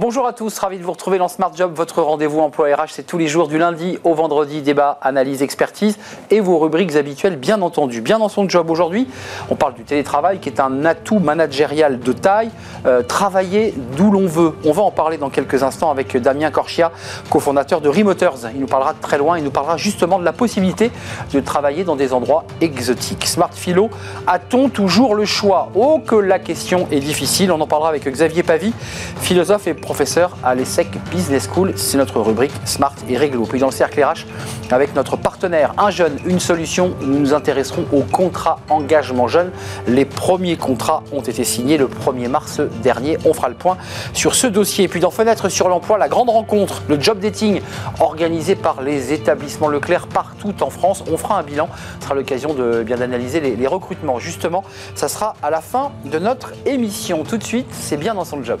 Bonjour à tous, ravi de vous retrouver dans Smart Job, votre rendez-vous emploi RH. C'est tous les jours du lundi au vendredi, débat, analyse, expertise et vos rubriques habituelles, bien entendu. Bien dans son job aujourd'hui, on parle du télétravail qui est un atout managérial de taille. Euh, travailler d'où l'on veut. On va en parler dans quelques instants avec Damien Corchia, cofondateur de Remoters. Il nous parlera de très loin, il nous parlera justement de la possibilité de travailler dans des endroits exotiques. Smart Philo, a-t-on toujours le choix? Oh, que la question est difficile. On en parlera avec Xavier Pavie, philosophe et professeur à l'ESSEC Business School. C'est notre rubrique Smart et Réglo. Puis dans le cercle RH, avec notre partenaire Un jeune, une solution, nous nous intéresserons au contrat engagement jeune. Les premiers contrats ont été signés le 1er mars dernier. On fera le point sur ce dossier. Puis dans Fenêtre sur l'emploi, la grande rencontre, le job dating organisé par les établissements Leclerc partout en France. On fera un bilan. Ce sera l'occasion de bien d'analyser les, les recrutements. Justement, ça sera à la fin de notre émission. Tout de suite, c'est bien dans son job.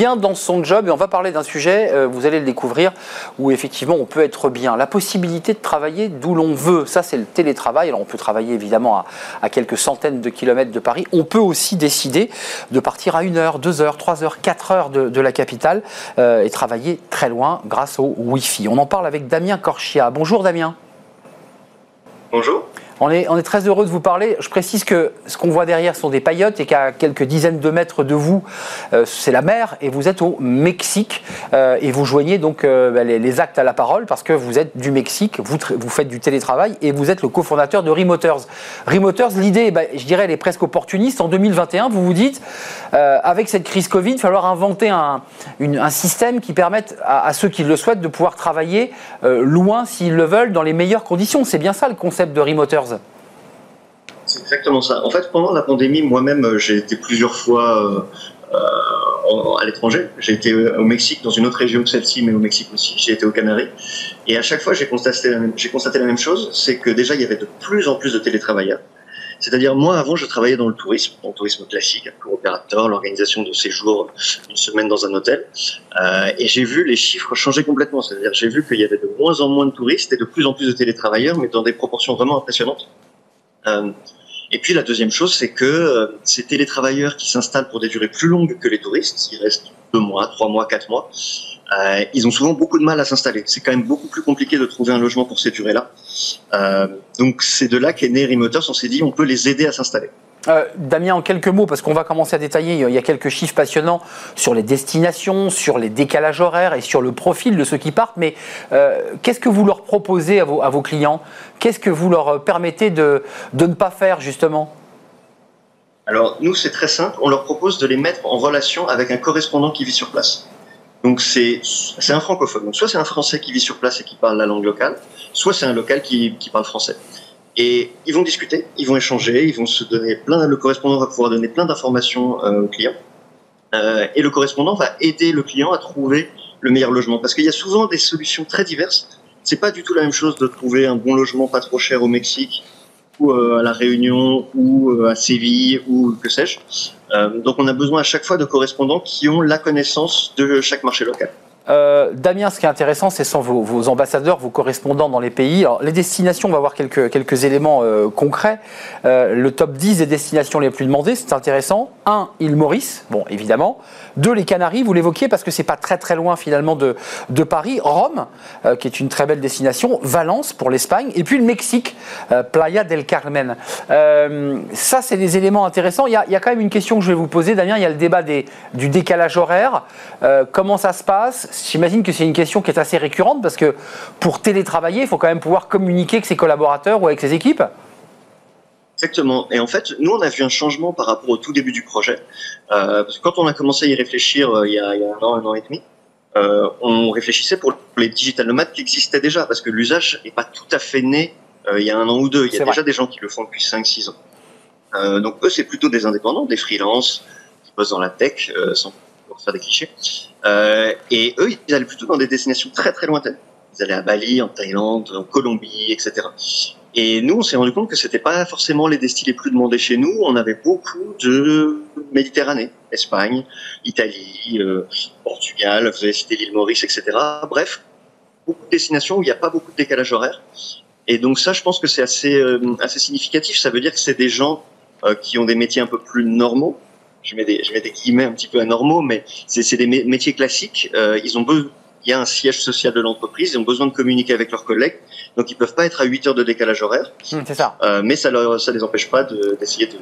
Bien dans son job et on va parler d'un sujet, euh, vous allez le découvrir, où effectivement on peut être bien. La possibilité de travailler d'où l'on veut, ça c'est le télétravail. Alors on peut travailler évidemment à, quelques centaines de kilomètres de Paris. On peut aussi décider de partir à une heure, deux heures, trois heures, quatre heures de, la capitale euh, et travailler très loin grâce au Wi-Fi. On en parle avec Damien Corchia. Bonjour Damien. Bonjour. On est, très heureux de vous parler. Je précise que ce qu'on voit derrière sont des paillotes et qu'à quelques dizaines de mètres de vous, euh, c'est la mer et vous êtes au Mexique euh, et vous joignez donc euh, bah, les, actes à la parole parce que vous êtes du Mexique, vous, faites du télétravail et vous êtes le cofondateur de Remoters. Remoters, l'idée, bah, je dirais, elle est presque opportuniste. En 2021, vous vous dites, avec cette crise Covid, il va falloir inventer un, un système qui permette à, à, ceux qui le souhaitent de pouvoir travailler loin s'ils le veulent dans les meilleures conditions. C'est bien ça le concept de Remoters. C'est exactement ça. En fait, pendant la pandémie, moi-même, euh, j'ai été plusieurs fois euh, euh, à l'étranger. J'ai été au Mexique, dans une autre région que celle-ci, mais au Mexique aussi. J'ai été aux Canaries. Et à chaque fois, j'ai constaté, la même chose, c'est que déjà, il y avait de plus en plus de télétravailleurs. C'est-à-dire, moi, avant, je travaillais dans le tourisme, dans le tourisme classique, un tour opérateur, l'organisation de séjours, une semaine dans un hôtel. Euh, et j'ai vu les chiffres changer complètement. C'est-à-dire, j'ai vu qu'il y avait de moins en moins de touristes et de plus en plus de télétravailleurs, mais dans des proportions vraiment impressionnantes. Euh, et puis la deuxième chose, c'est que euh, ces télétravailleurs qui s'installent pour des durées plus longues que les touristes, ils restent deux mois, trois mois, quatre mois, euh, ils ont souvent beaucoup de mal à s'installer. C'est quand même beaucoup plus compliqué de trouver un logement pour ces durées-là. Euh, donc c'est de là qu'est né Remoters. On s'est dit on peut les aider à s'installer. Euh, Damien, en quelques mots, parce qu'on va commencer à détailler, il y a quelques chiffres passionnants sur les destinations, sur les décalages horaires et sur le profil de ceux qui partent, mais euh, qu'est-ce que vous leur proposez à vos, clients? Qu'est-ce que vous leur permettez de, ne pas faire, justement? Alors, nous, c'est très simple, on leur propose de les mettre en relation avec un correspondant qui vit sur place. Donc, c'est un francophone. Donc, soit c'est un Français qui vit sur place et qui parle la langue locale, soit c'est un local qui parle français. Et ils vont discuter, ils vont échanger, ils vont se donner plein. Le correspondant va pouvoir donner plein d'informations euh, au client, euh, et le correspondant va aider le client à trouver le meilleur logement. Parce qu'il y a souvent des solutions très diverses. C'est pas du tout la même chose de trouver un bon logement pas trop cher au Mexique ou euh, à la Réunion ou à Séville ou que sais-je. Donc on a besoin à chaque fois de correspondants qui ont la connaissance de chaque marché local. Euh, Damien, ce qui est intéressant, c'est sont vos, ambassadeurs, vos correspondants dans les pays. Les destinations, on va voir quelques, éléments euh, concrets. Euh, le top 10 des destinations les plus demandées, c'est intéressant. 1. Île Maurice, bon, évidemment. 2. Les Canaries, vous l'évoquiez parce que c'est pas très très loin finalement de, Paris. Rome, qui est une très belle destination. Valence pour l'Espagne. Et puis le Mexique, Playa del Carmen. ça, c'est des éléments intéressants. Il y, a, quand même une question que je vais vous poser, Damien. Il y a le débat du décalage horaire. comment ça se passe J'imagine que c'est une question qui est assez récurrente parce que pour télétravailler, il faut quand même pouvoir communiquer avec ses collaborateurs ou avec ses équipes. Exactement. Et en fait, nous, on a vu un changement par rapport au tout début du projet. Euh, parce que quand on a commencé à y réfléchir euh, il, y a, un an, un an et demi, euh, on réfléchissait pour les digital nomades qui existaient déjà, parce que l'usage n'est pas tout à fait né il y a un an ou deux. Il y a déjà des gens qui le font depuis 5-6 ans. donc eux, c'est plutôt des indépendants, des freelances qui bossent dans la tech, sans pour faire des clichés. Euh, et eux, ils allaient plutôt dans des destinations très très lointaines. Ils allaient à Bali, en Thaïlande, en Colombie, etc. Et nous, on s'est rendu compte que c'était pas forcément les destis les plus demandés chez nous. On avait beaucoup de Méditerranée, Espagne, Italie, euh, Portugal, vous avez cité l'île Maurice, etc. Bref, beaucoup de destinations où il n'y a pas beaucoup de décalage horaire. Et donc ça, je pense que c'est assez, euh, assez significatif. Ça veut dire que c'est des gens qui ont des métiers un peu plus normaux. Je mets des, je mets des guillemets un petit peu anormaux, mais c'est des métiers classiques. ils ont besoin il y a un siège social de l'entreprise, ils ont besoin de communiquer avec leurs collègues, donc ils peuvent pas être à 8 heures de décalage horaire. Hum, c'est ça. Euh, mais ça ne ça les empêche pas d'essayer de,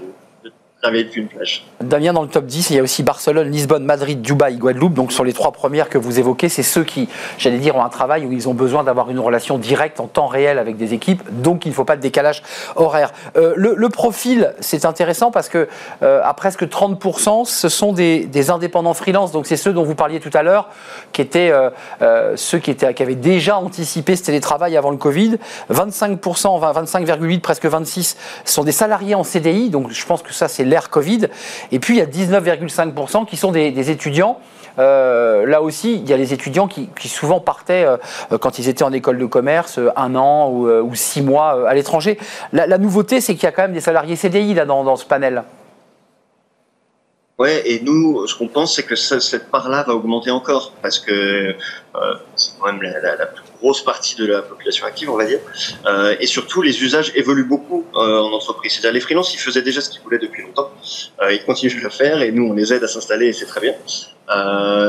une plage. Damien, dans le top 10, il y a aussi Barcelone, Lisbonne, Madrid, Dubaï, Guadeloupe. Donc sur les trois premières que vous évoquez, c'est ceux qui, j'allais dire, ont un travail où ils ont besoin d'avoir une relation directe en temps réel avec des équipes. Donc il ne faut pas de décalage horaire. Euh, le, profil, c'est intéressant parce que euh, presque 30%, ce sont des, indépendants freelance. Donc c'est ceux dont vous parliez tout à l'heure, qui étaient euh, ceux qui, étaient, qui avaient déjà anticipé ce télétravail avant le Covid. 25%, 25,8, presque 26 sont des salariés en CDI. Donc je pense que ça, c'est l'ère Covid. Et puis il y a 19,5% qui sont des, étudiants. Euh, là aussi, il y a les étudiants qui, souvent partaient euh, quand ils étaient en école de commerce euh, un an ou, six mois à l'étranger. La, nouveauté, c'est qu'il y a quand même des salariés CDI là dans, ce panel. Ouais, et nous, ce qu'on pense, c'est que cette part-là va augmenter encore, parce que c'est quand même la, la, plus grosse partie de la population active, on va dire. Euh, et surtout, les usages évoluent beaucoup euh, en entreprise. C'est-à-dire, les freelances, ils faisaient déjà ce qu'ils voulaient depuis longtemps. Euh, ils continuent de le faire et nous, on les aide à s'installer et c'est très bien.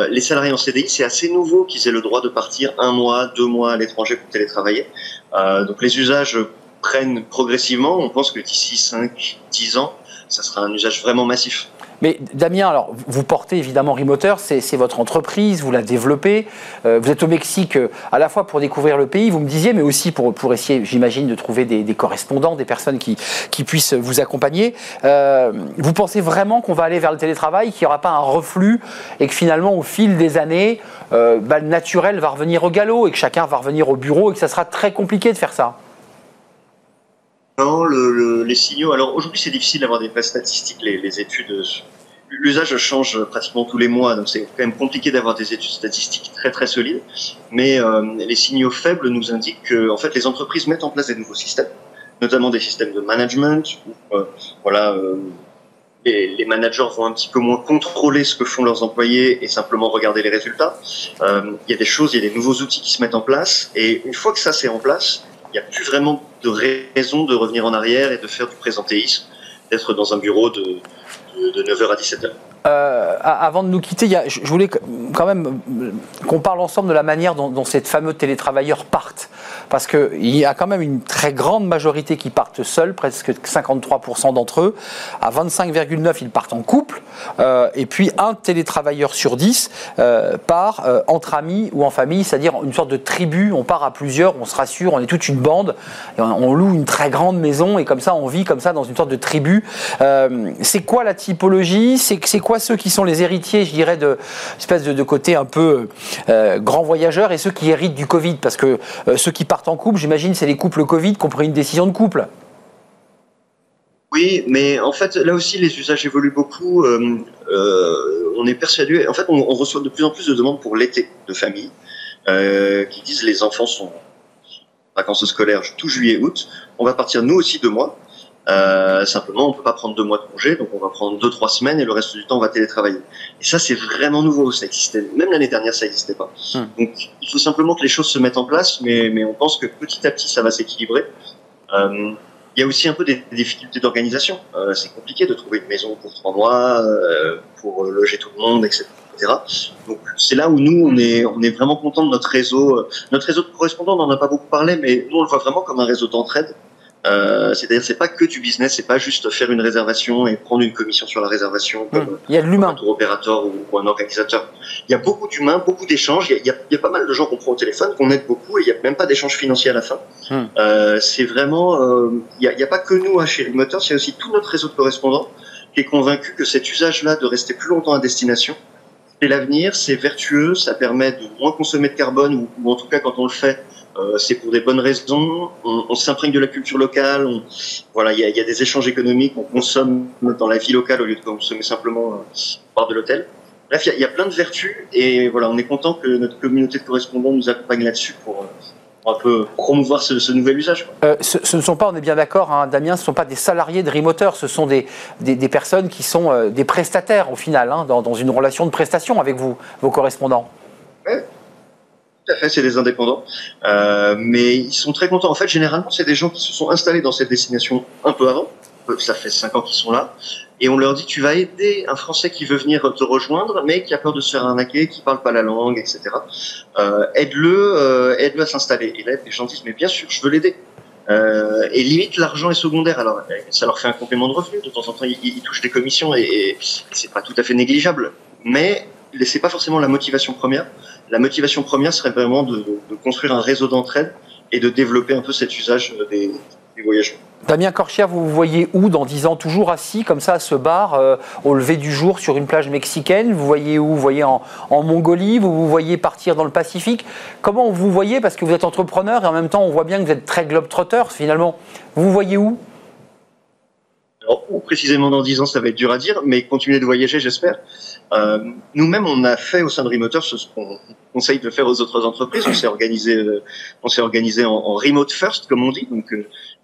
Les salariés en CDI, c'est assez nouveau qu'ils aient le droit de partir un mois, deux mois à l'étranger pour télétravailler. Donc, les usages prennent progressivement. On pense que d'ici 5, 10 ans, ça sera un usage vraiment massif. Mais Damien, alors vous portez évidemment Remoter, c'est votre entreprise, vous la développez. Euh, vous êtes au Mexique euh, à la fois pour découvrir le pays, vous me disiez, mais aussi pour, essayer, j'imagine, de trouver des, correspondants, des personnes qui, qui puissent vous accompagner. Euh, vous pensez vraiment qu'on va aller vers le télétravail, qu'il n'y aura pas un reflux et que finalement, au fil des années, bah, le naturel va revenir au galop et que chacun va revenir au bureau et que ça sera très compliqué de faire ça? Non, le, les signaux. Alors aujourd'hui, c'est difficile d'avoir des vraies statistiques. Les, études, l'usage change pratiquement tous les mois, donc c'est quand même compliqué d'avoir des études statistiques très très solides. Mais euh, les signaux faibles nous indiquent que, en fait, les entreprises mettent en place des nouveaux systèmes, notamment des systèmes de management. Où, euh, voilà. Euh, les, les, managers vont un petit peu moins contrôler ce que font leurs employés et simplement regarder les résultats. Il y a des choses, il y a des nouveaux outils qui se mettent en place et une fois que ça c'est en place, n'y a plus vraiment de raison de revenir en arrière et de faire du présentéisme, d'être dans un bureau de, de, 9h à 17h. Euh, avant de nous quitter, je voulais quand même qu'on parle ensemble de la manière dont, ces fameux télétravailleurs partent. Parce qu'il y a quand même une très grande majorité qui partent seuls, presque 53% d'entre eux. À 25,9%, ils partent en couple. Euh, et puis un télétravailleur sur 10 euh, part entre amis ou en famille, c'est-à-dire une sorte de tribu. On part à plusieurs, on se rassure, on est toute une bande. Et on, loue une très grande maison et comme ça, on vit comme ça dans une sorte de tribu. c'est quoi la typologie? C'est ceux qui sont les héritiers, je dirais, de de, côté un peu euh, grand voyageur et ceux qui héritent du Covid? Parce que euh, ceux qui partent en couple, j'imagine, c'est les couples Covid qui ont pris une décision de couple. Oui, mais en fait, là aussi, les usages évoluent beaucoup. Euh, on est persuadé, en fait, on, reçoit de plus en plus de demandes pour l'été de famille qui disent les enfants sont vacances scolaires tout juillet, août. On va partir nous aussi deux mois. Euh, simplement, on peut pas prendre deux mois de congé, donc on va prendre deux trois semaines et le reste du temps on va télétravailler. Et ça, c'est vraiment nouveau. Ça existait même l'année dernière, ça n'existait pas. Hmm. Donc, il faut simplement que les choses se mettent en place, mais mais on pense que petit à petit, ça va s'équilibrer. Euh, il y a aussi un peu des, difficultés d'organisation. Euh, c'est compliqué de trouver une maison pour trois mois, euh, pour loger tout le monde, etc. Donc c'est là où nous on est on est vraiment content de notre réseau. Notre réseau de correspondants, on n'en a pas beaucoup parlé, mais nous on le voit vraiment comme un réseau d'entraide. Euh, c'est-à-dire, c'est pas que du business, c'est pas juste faire une réservation et prendre une commission sur la réservation comme hum, il y a de l'humain. un tour opérateur ou, un organisateur. Il y a beaucoup d'humains, beaucoup d'échanges. Il, il, y a pas mal de gens qu'on prend au téléphone, qu'on aide beaucoup, et il y a même pas d'échange financier à la fin. Hum. Euh, c'est vraiment, euh, il n'y a, a, pas que nous à chez Motors, il y a aussi tout notre réseau de correspondants qui est convaincu que cet usage-là de rester plus longtemps à destination, c'est l'avenir, c'est vertueux, ça permet de moins consommer de carbone, ou, ou en tout cas quand on le fait, euh, c'est pour des bonnes raisons. On, s'imprègne de la culture locale. voilà, il y a, des échanges économiques. On consomme dans la vie locale au lieu de consommer simplement euh, de l'hôtel. Bref, il y, a, plein de vertus et voilà, on est content que notre communauté de correspondants nous accompagne là-dessus pour, euh, pour un peu promouvoir ce, nouvel usage. Euh, ce, ne sont pas, on est bien d'accord, hein, Damien, ce ne sont pas des salariés de Remoteur, ce sont des, des, personnes qui sont euh, des prestataires au final, hein, dans, dans, une relation de prestation avec vous, vos correspondants. Tout fait, c'est des indépendants. Euh, mais ils sont très contents. En fait, généralement, c'est des gens qui se sont installés dans cette destination un peu avant. Ça fait cinq ans qu'ils sont là et on leur dit tu vas aider un Français qui veut venir te rejoindre, mais qui a peur de se faire arnaquer, qui parle pas la langue, etc. Euh, aide-le, euh, aide-le à s'installer. Et là, les gens disent mais bien sûr, je veux l'aider. Et limite, l'argent est secondaire. Alors, ça leur fait un complément de revenu. De temps en temps, ils, touchent des commissions et, et c'est pas tout à fait négligeable. Mais c'est pas forcément la motivation première. La motivation première serait vraiment de, construire un réseau d'entraide et de développer un peu cet usage des, des voyageurs. Damien Corchia, vous vous voyez où dans 10 ans? Toujours assis comme ça à ce bar euh, au lever du jour sur une plage mexicaine? Vous voyez où? Vous voyez en, Mongolie? Vous vous voyez partir dans le Pacifique? Comment vous voyez? Parce que vous êtes entrepreneur et en même temps on voit bien que vous êtes très globe-trotter finalement. Vous vous voyez où? Alors, précisément dans 10 ans, ça va être dur à dire, mais continuer de voyager, j'espère. Euh, nous-mêmes, on a fait au sein de Remoter ce qu'on conseille de faire aux autres entreprises. On s'est organisé, euh, on organisé en, remote first, comme on dit. Donc,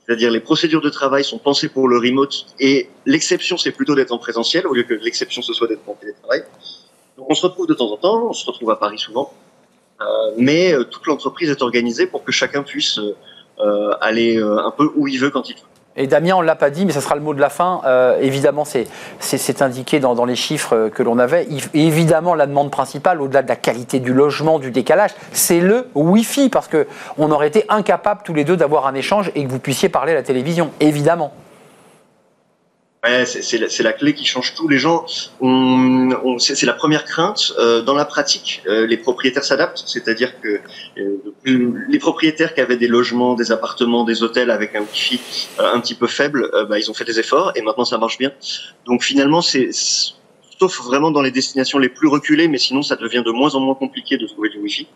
c'est-à-dire les procédures de travail sont pensées pour le remote et l'exception c'est plutôt d'être en présentiel au lieu que l'exception ce soit d'être en télétravail. Donc on se retrouve de temps en temps, on se retrouve à Paris souvent, euh, mais euh, toute l'entreprise est organisée pour que chacun puisse euh, aller un peu où il veut quand il veut. Et Damien, on ne l'a pas dit, mais ça sera le mot de la fin. Euh, évidemment, c'est indiqué dans, les chiffres que l'on avait. évidemment, la demande principale, au-delà de la qualité du logement, du décalage, c'est le Wi-Fi, parce qu'on aurait été incapables tous les deux d'avoir un échange et que vous puissiez parler à la télévision, évidemment c'est la, clé qui change tout. Les gens, c'est la première crainte. Euh, dans la pratique, euh, les propriétaires s'adaptent, c'est-à-dire que euh, les propriétaires qui avaient des logements, des appartements, des hôtels avec un wifi un petit peu faible, bah, ils ont fait des efforts et maintenant ça marche bien. Donc finalement, c'est sauf vraiment dans les destinations les plus reculées, mais sinon ça devient de moins en moins compliqué de trouver du wifi.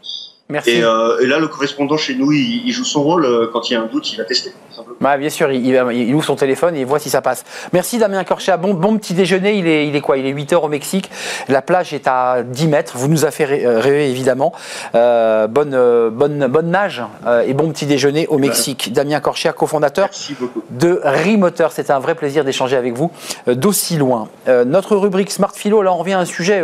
Merci. Euh, et, là, le correspondant chez nous, il, joue son rôle. Euh, quand il y a un doute, il va tester. Bah, bien sûr, il, ouvre son téléphone et il voit si ça passe. Merci Damien Corchat. Bon, bon petit déjeuner. Il est, il est quoi? Il est 8 heures au Mexique. La plage est à 10 mètres. Vous nous avez fait euh, rêver, évidemment. bonne, bonne, bonne nage et bon petit déjeuner au Mexique. Damien Corchat, cofondateur de Remoteur. C'était un vrai plaisir d'échanger avec vous d'aussi loin. notre rubrique Smart Philo, là, on revient à un sujet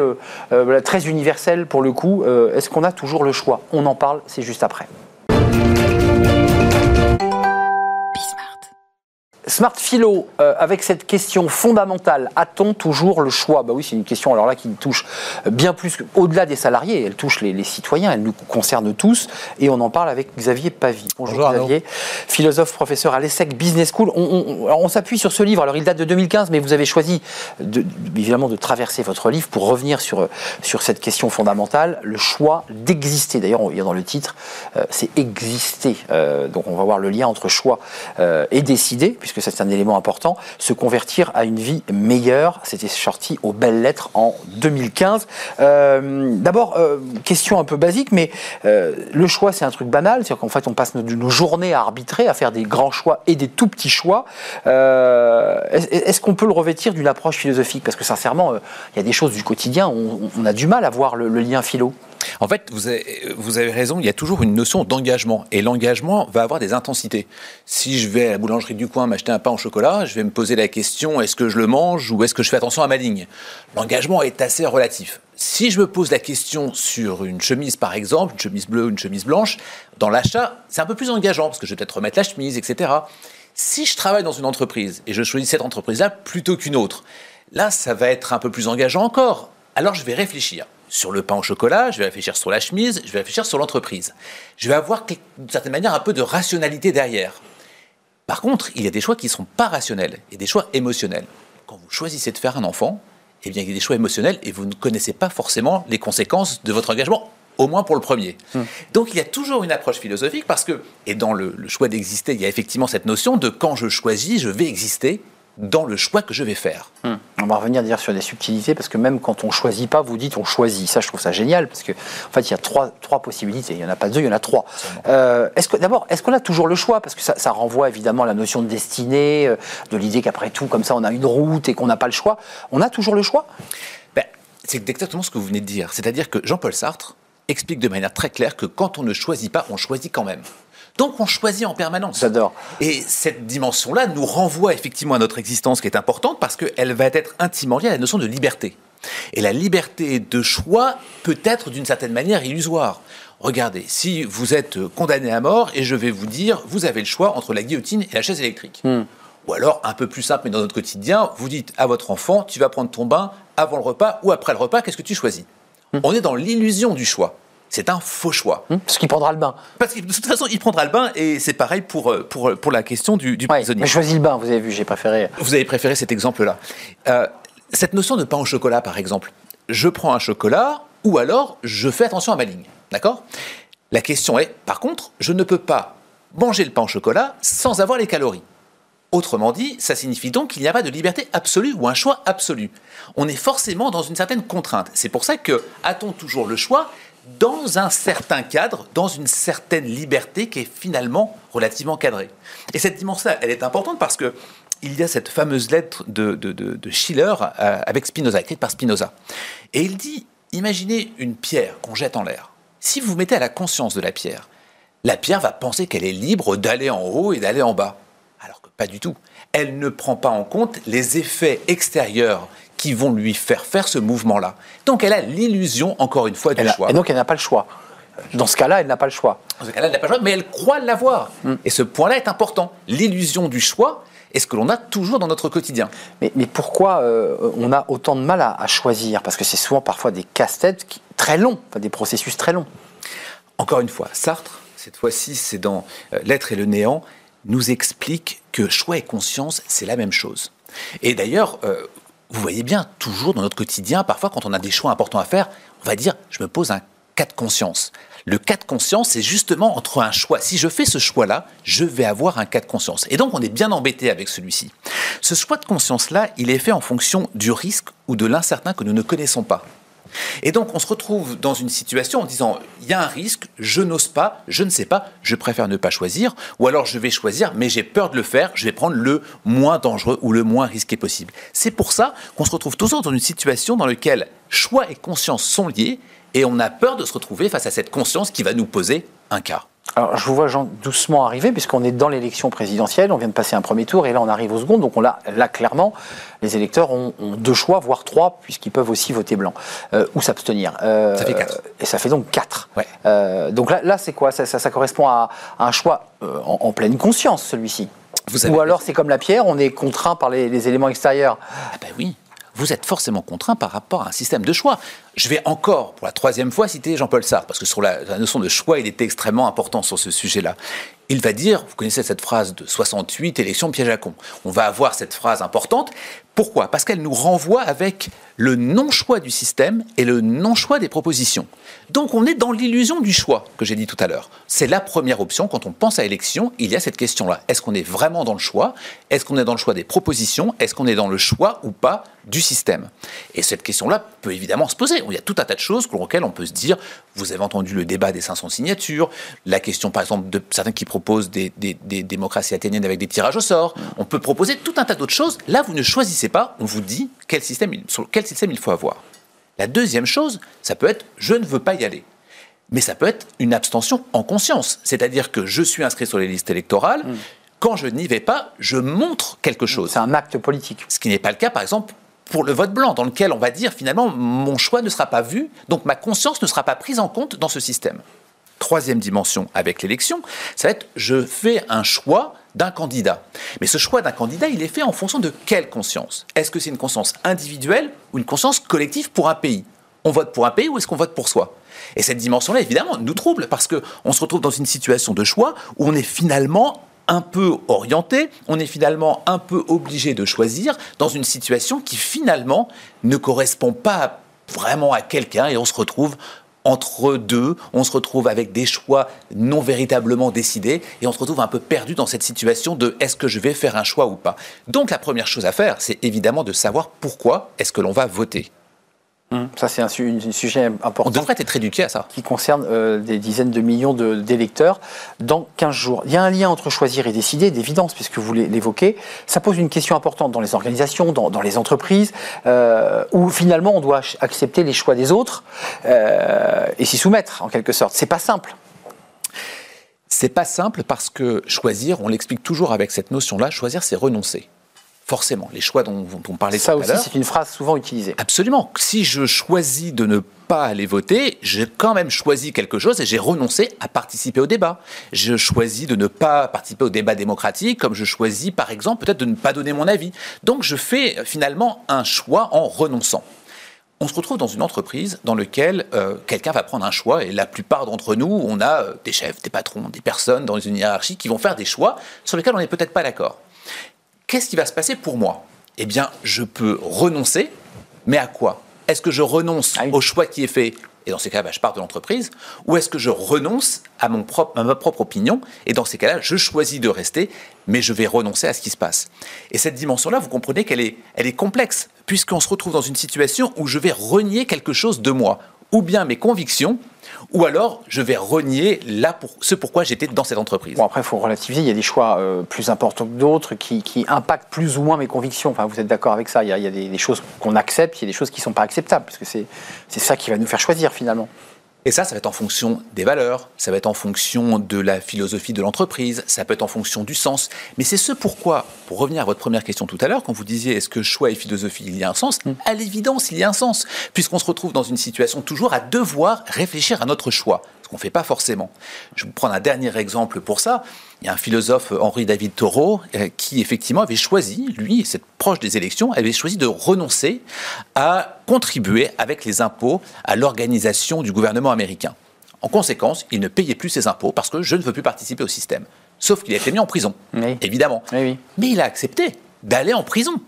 très universel pour le coup. Est-ce qu'on a toujours le choix? On en parle, c'est juste après. Smart Philo, euh, avec cette question fondamentale, a-t-on toujours le choix? Bah oui, c'est une question alors là qui touche bien plus au-delà des salariés, elle touche les, citoyens, elle nous concerne tous, et on en parle avec Xavier Pavie. Bonjour, Xavier, philosophe, professeur à l'ESSEC Business School. On, s'appuie sur ce livre, alors il date de 2015, mais vous avez choisi de, évidemment de traverser votre livre pour revenir sur, sur cette question fondamentale, le choix d'exister. D'ailleurs, il y a dans le titre, euh, c'est exister. Euh, donc on va voir le lien entre choix et décider, puisque que c'est un élément important, se convertir à une vie meilleure. C'était sorti aux belles lettres en 2015. Euh, d'abord, euh, question un peu basique, mais euh, le choix, c'est un truc banal. C'est-à-dire qu'en fait, on passe nos, journées à arbitrer, à faire des grands choix et des tout petits choix. Est-ce qu'on peut le revêtir d'une approche philosophique? Parce que sincèrement, il y a des choses du quotidien, on, on a du mal à voir le lien philo. En fait, vous avez, raison, il y a toujours une notion d'engagement. Et l'engagement va avoir des intensités. Si je vais à la boulangerie du coin m'acheter un pain au chocolat, je vais me poser la question est-ce que je le mange ou est-ce que je fais attention à ma ligne? L'engagement est assez relatif. Si je me pose la question sur une chemise, par exemple, une chemise bleue, une chemise blanche, dans l'achat, c'est un peu plus engageant parce que je vais peut-être remettre la chemise, etc. Si je travaille dans une entreprise et je choisis cette entreprise-là plutôt qu'une autre, là, ça va être un peu plus engageant encore. Alors, je vais réfléchir sur le pain au chocolat, je vais réfléchir sur la chemise, je vais réfléchir sur l'entreprise. Je vais avoir d'une certaine manière un peu de rationalité derrière. Par contre, il y a des choix qui ne sont pas rationnels et des choix émotionnels. Quand vous choisissez de faire un enfant, eh bien, il y a des choix émotionnels et vous ne connaissez pas forcément les conséquences de votre engagement, au moins pour le premier. Hmm. Donc il y a toujours une approche philosophique parce que, et dans le choix d'exister, il y a effectivement cette notion de quand je choisis, je vais exister dans le choix que je vais faire. Hmm. On va revenir dire sur des subtilités parce que même quand on choisit pas, vous dites on choisit. Ça, je trouve ça génial parce que en fait, il y a trois, trois possibilités. Il y en a pas deux, il y en a trois. Euh, est-ce que d'abord, est-ce qu'on a toujours le choix? Parce que ça, renvoie évidemment à la notion de destinée, euh, de l'idée qu'après tout, comme ça, on a une route et qu'on n'a pas le choix. On a toujours le choix? Ben, C'est exactement ce que vous venez de dire. C'est-à-dire que Jean-Paul Sartre explique de manière très claire que quand on ne choisit pas, on choisit quand même. Donc on choisit en permanence. J'adore. Et cette dimension-là nous renvoie effectivement à notre existence qui est importante parce qu'elle va être intimement liée à la notion de liberté. Et la liberté de choix peut être d'une certaine manière illusoire. Regardez, si vous êtes condamné à mort et je vais vous dire, vous avez le choix entre la guillotine et la chaise électrique. Hmm. Ou alors, un peu plus simple, mais dans notre quotidien, vous dites à votre enfant, tu vas prendre ton bain avant le repas ou après le repas, qu'est-ce que tu choisis? Hmm. On est dans l'illusion du choix. C'est un faux choix. Hmm Parce qu'il prendra le bain. Parce que de toute façon, il prendra le bain et c'est pareil pour, euh, pour, pour la question du, du Ouais, prisonnier. mais choisis le bain, vous avez vu, j'ai préféré. Vous avez préféré cet exemple-là. Euh, cette notion de pain au chocolat, par exemple. Je prends un chocolat ou alors je fais attention à ma ligne. D'accord? La question est, par contre, je ne peux pas manger le pain au chocolat sans avoir les calories. Autrement dit, ça signifie donc qu'il n'y a pas de liberté absolue ou un choix absolu. On est forcément dans une certaine contrainte. C'est pour ça que a-t-on toujours le choix dans un certain cadre, dans une certaine liberté qui est finalement relativement cadrée. Et cette dimension-là, elle est importante parce que il y a cette fameuse lettre de, de, de, Schiller euh, avec Spinoza, écrite par Spinoza. Et il dit, imaginez une pierre qu'on jette en l'air. Si vous vous mettez à la conscience de la pierre, la pierre va penser qu'elle est libre d'aller en haut et d'aller en bas. Alors que pas du tout. Elle ne prend pas en compte les effets extérieurs qui vont lui faire faire ce mouvement-là. Donc elle a l'illusion, encore une fois, du Elle a- choix. et donc elle n'a pas le choix. Dans ce cas-là, elle n'a pas le choix. Dans ce cas-là, elle n'a pas le choix, mais elle croit l'avoir. Et ce point-là est important. L'illusion du choix est ce que l'on a toujours dans notre quotidien. Mais, mais pourquoi euh, on a autant de mal à, à choisir? Parce que c'est souvent parfois des casse-têtes très longs, enfin, des processus très longs. Encore une fois, Sartre, cette fois-ci, c'est dans euh, L'être et le néant, nous explique que choix et conscience, c'est la même chose. Et d'ailleurs, euh, vous voyez bien, toujours dans notre quotidien, parfois quand on a des choix importants à faire, on va dire, je me pose un cas de conscience. Le cas de conscience, c'est justement entre un choix. Si je fais ce choix-là, je vais avoir un cas de conscience. Et donc, on est bien embêté avec celui-ci. Ce choix de conscience-là, il est fait en fonction du risque ou de l'incertain que nous ne connaissons pas. Et donc, on se retrouve dans une situation en disant il y a un risque, je n'ose pas, je ne sais pas, je préfère ne pas choisir, ou alors je vais choisir, mais j'ai peur de le faire, je vais prendre le moins dangereux ou le moins risqué possible. C'est pour ça qu'on se retrouve toujours dans une situation dans laquelle choix et conscience sont liés, et on a peur de se retrouver face à cette conscience qui va nous poser un cas. Alors, je vous vois Jean, doucement arriver, puisqu'on est dans l'élection présidentielle, on vient de passer un premier tour, et là on arrive au second, donc on l'a, là clairement, les électeurs ont, ont deux choix, voire trois, puisqu'ils peuvent aussi voter blanc, euh, ou s'abstenir. Euh, Ça fait quatre. Et ça fait donc quatre. Ouais. Euh, donc là, là c'est quoi? Ça, ça, ça correspond à, à un choix en, en pleine conscience, celui-ci. Vous Ou alors c'est comme la pierre, on est contraint par les, les éléments extérieurs. Ah ben oui, vous êtes forcément contraint par rapport à un système de choix. Je vais encore, pour la troisième fois, citer Jean-Paul Sartre, parce que sur la, notion de choix, il était extrêmement important sur ce sujet-là. Il va dire, vous connaissez cette phrase de 68, élection piège à con. On va avoir cette phrase importante. Pourquoi? Parce qu'elle nous renvoie avec le non-choix du système et le non-choix des propositions. Donc on est dans l'illusion du choix que j'ai dit tout à l'heure. C'est la première option. Quand on pense à élection, il y a cette question-là. Est-ce qu'on est vraiment dans le choix? Est-ce qu'on est dans le choix des propositions? Est-ce qu'on est dans le choix ou pas du système Et cette question-là peut évidemment se poser. Il y a tout un tas de choses pour lesquelles on peut se dire, vous avez entendu le débat des 500 signatures, la question par exemple de certains qui proposent des, des- des démocraties athéniennes avec des tirages au sort. On peut proposer tout un tas d'autres choses. Là, vous ne choisissez pas, on vous dit quel système, sur quel système il faut avoir. La deuxième chose, ça peut être je ne veux pas y aller. Mais ça peut être une abstention en conscience. C'est-à-dire que je suis inscrit sur les listes électorales. Quand je n'y vais pas, je montre quelque chose. C'est un acte politique. Ce qui n'est pas le cas, par exemple, pour le vote blanc, dans lequel on va dire finalement mon choix ne sera pas vu, donc ma conscience ne sera pas prise en compte dans ce système. Troisième dimension avec l'élection, ça va être je fais un choix d'un candidat. Mais ce choix d'un candidat, il est fait en fonction de quelle conscience? Est-ce que c'est une conscience individuelle ou une conscience collective pour un pays? On vote pour un pays ou est-ce qu'on vote pour soi? Et cette dimension-là, évidemment, nous trouble parce qu'on se retrouve dans une situation de choix où on est finalement un peu orienté, on est finalement un peu obligé de choisir dans une situation qui finalement ne correspond pas vraiment à quelqu'un et on se retrouve entre deux, on se retrouve avec des choix non véritablement décidés et on se retrouve un peu perdu dans cette situation de est-ce que je vais faire un choix ou pas? Donc la première chose à faire, c'est évidemment de savoir pourquoi est-ce que l'on va voter. Ça, c'est un, su- un sujet On important. devrait être éduqué à ça. qui concerne euh, des dizaines de millions de- d'électeurs dans 15 jours. Il y a un lien entre choisir et décider, d'évidence, puisque vous l'é- l'évoquez. Ça pose une question importante dans les organisations, dans, dans les entreprises, euh, où finalement on doit accepter les choix des autres euh, et s'y soumettre, en quelque sorte. C'est pas simple. C'est pas simple parce que choisir, on l'explique toujours avec cette notion-là, choisir c'est renoncer forcément, les choix dont, on parlait ça aussi, c'est une phrase souvent utilisée. Absolument. Si je choisis de ne pas aller voter, j'ai quand même choisi quelque chose et j'ai renoncé à participer au débat. Je choisis de ne pas participer au débat démocratique, comme je choisis, par exemple, peut-être de ne pas donner mon avis. Donc, je fais finalement un choix en renonçant. On se retrouve dans une entreprise dans laquelle euh, quelqu'un va prendre un choix, et la plupart d'entre nous, on a euh, des chefs, des patrons, des personnes dans une hiérarchie qui vont faire des choix sur lesquels on n'est peut-être pas d'accord qu'est-ce qui va se passer pour moi? Eh bien, je peux renoncer, mais à quoi? Est-ce que je renonce ah au choix qui est fait et dans ces cas-là, bah, je pars de l'entreprise, ou est-ce que je renonce à, mon propre, à ma propre opinion, et dans ces cas-là, je choisis de rester, mais je vais renoncer à ce qui se passe? Et cette dimension-là, vous comprenez qu'elle est, elle est complexe, puisqu'on se retrouve dans une situation où je vais renier quelque chose de moi, ou bien mes convictions, ou alors je vais renier là pour, ce pourquoi j'étais dans cette entreprise. Bon, après, il faut relativiser. Il y a des choix euh, plus importants que d'autres qui, impactent plus ou moins mes convictions. Enfin, vous êtes d'accord avec ça il y, a, des, des, choses qu'on accepte, il y a des choses qui ne sont pas acceptables, parce que c'est ça qui va nous faire choisir finalement. Et ça, ça va être en fonction des valeurs, ça va être en fonction de la philosophie de l'entreprise, ça peut être en fonction du sens. Mais c'est ce pourquoi, pour revenir à votre première question tout à l'heure, quand vous disiez est-ce que choix et philosophie, il y a un sens? Mm. À l'évidence, il y a un sens, puisqu'on se retrouve dans une situation toujours à devoir réfléchir à notre choix ce qu'on ne fait pas forcément. Je vais vous prendre un dernier exemple pour ça. Il y a un philosophe, Henri David Thoreau, euh, qui effectivement avait choisi, lui, cette proche des élections, avait choisi de renoncer à contribuer avec les impôts à l'organisation du gouvernement américain. En conséquence, il ne payait plus ses impôts parce que je ne veux plus participer au système. Sauf qu'il a été mis en prison, évidemment. Mais il a accepté d'aller en prison.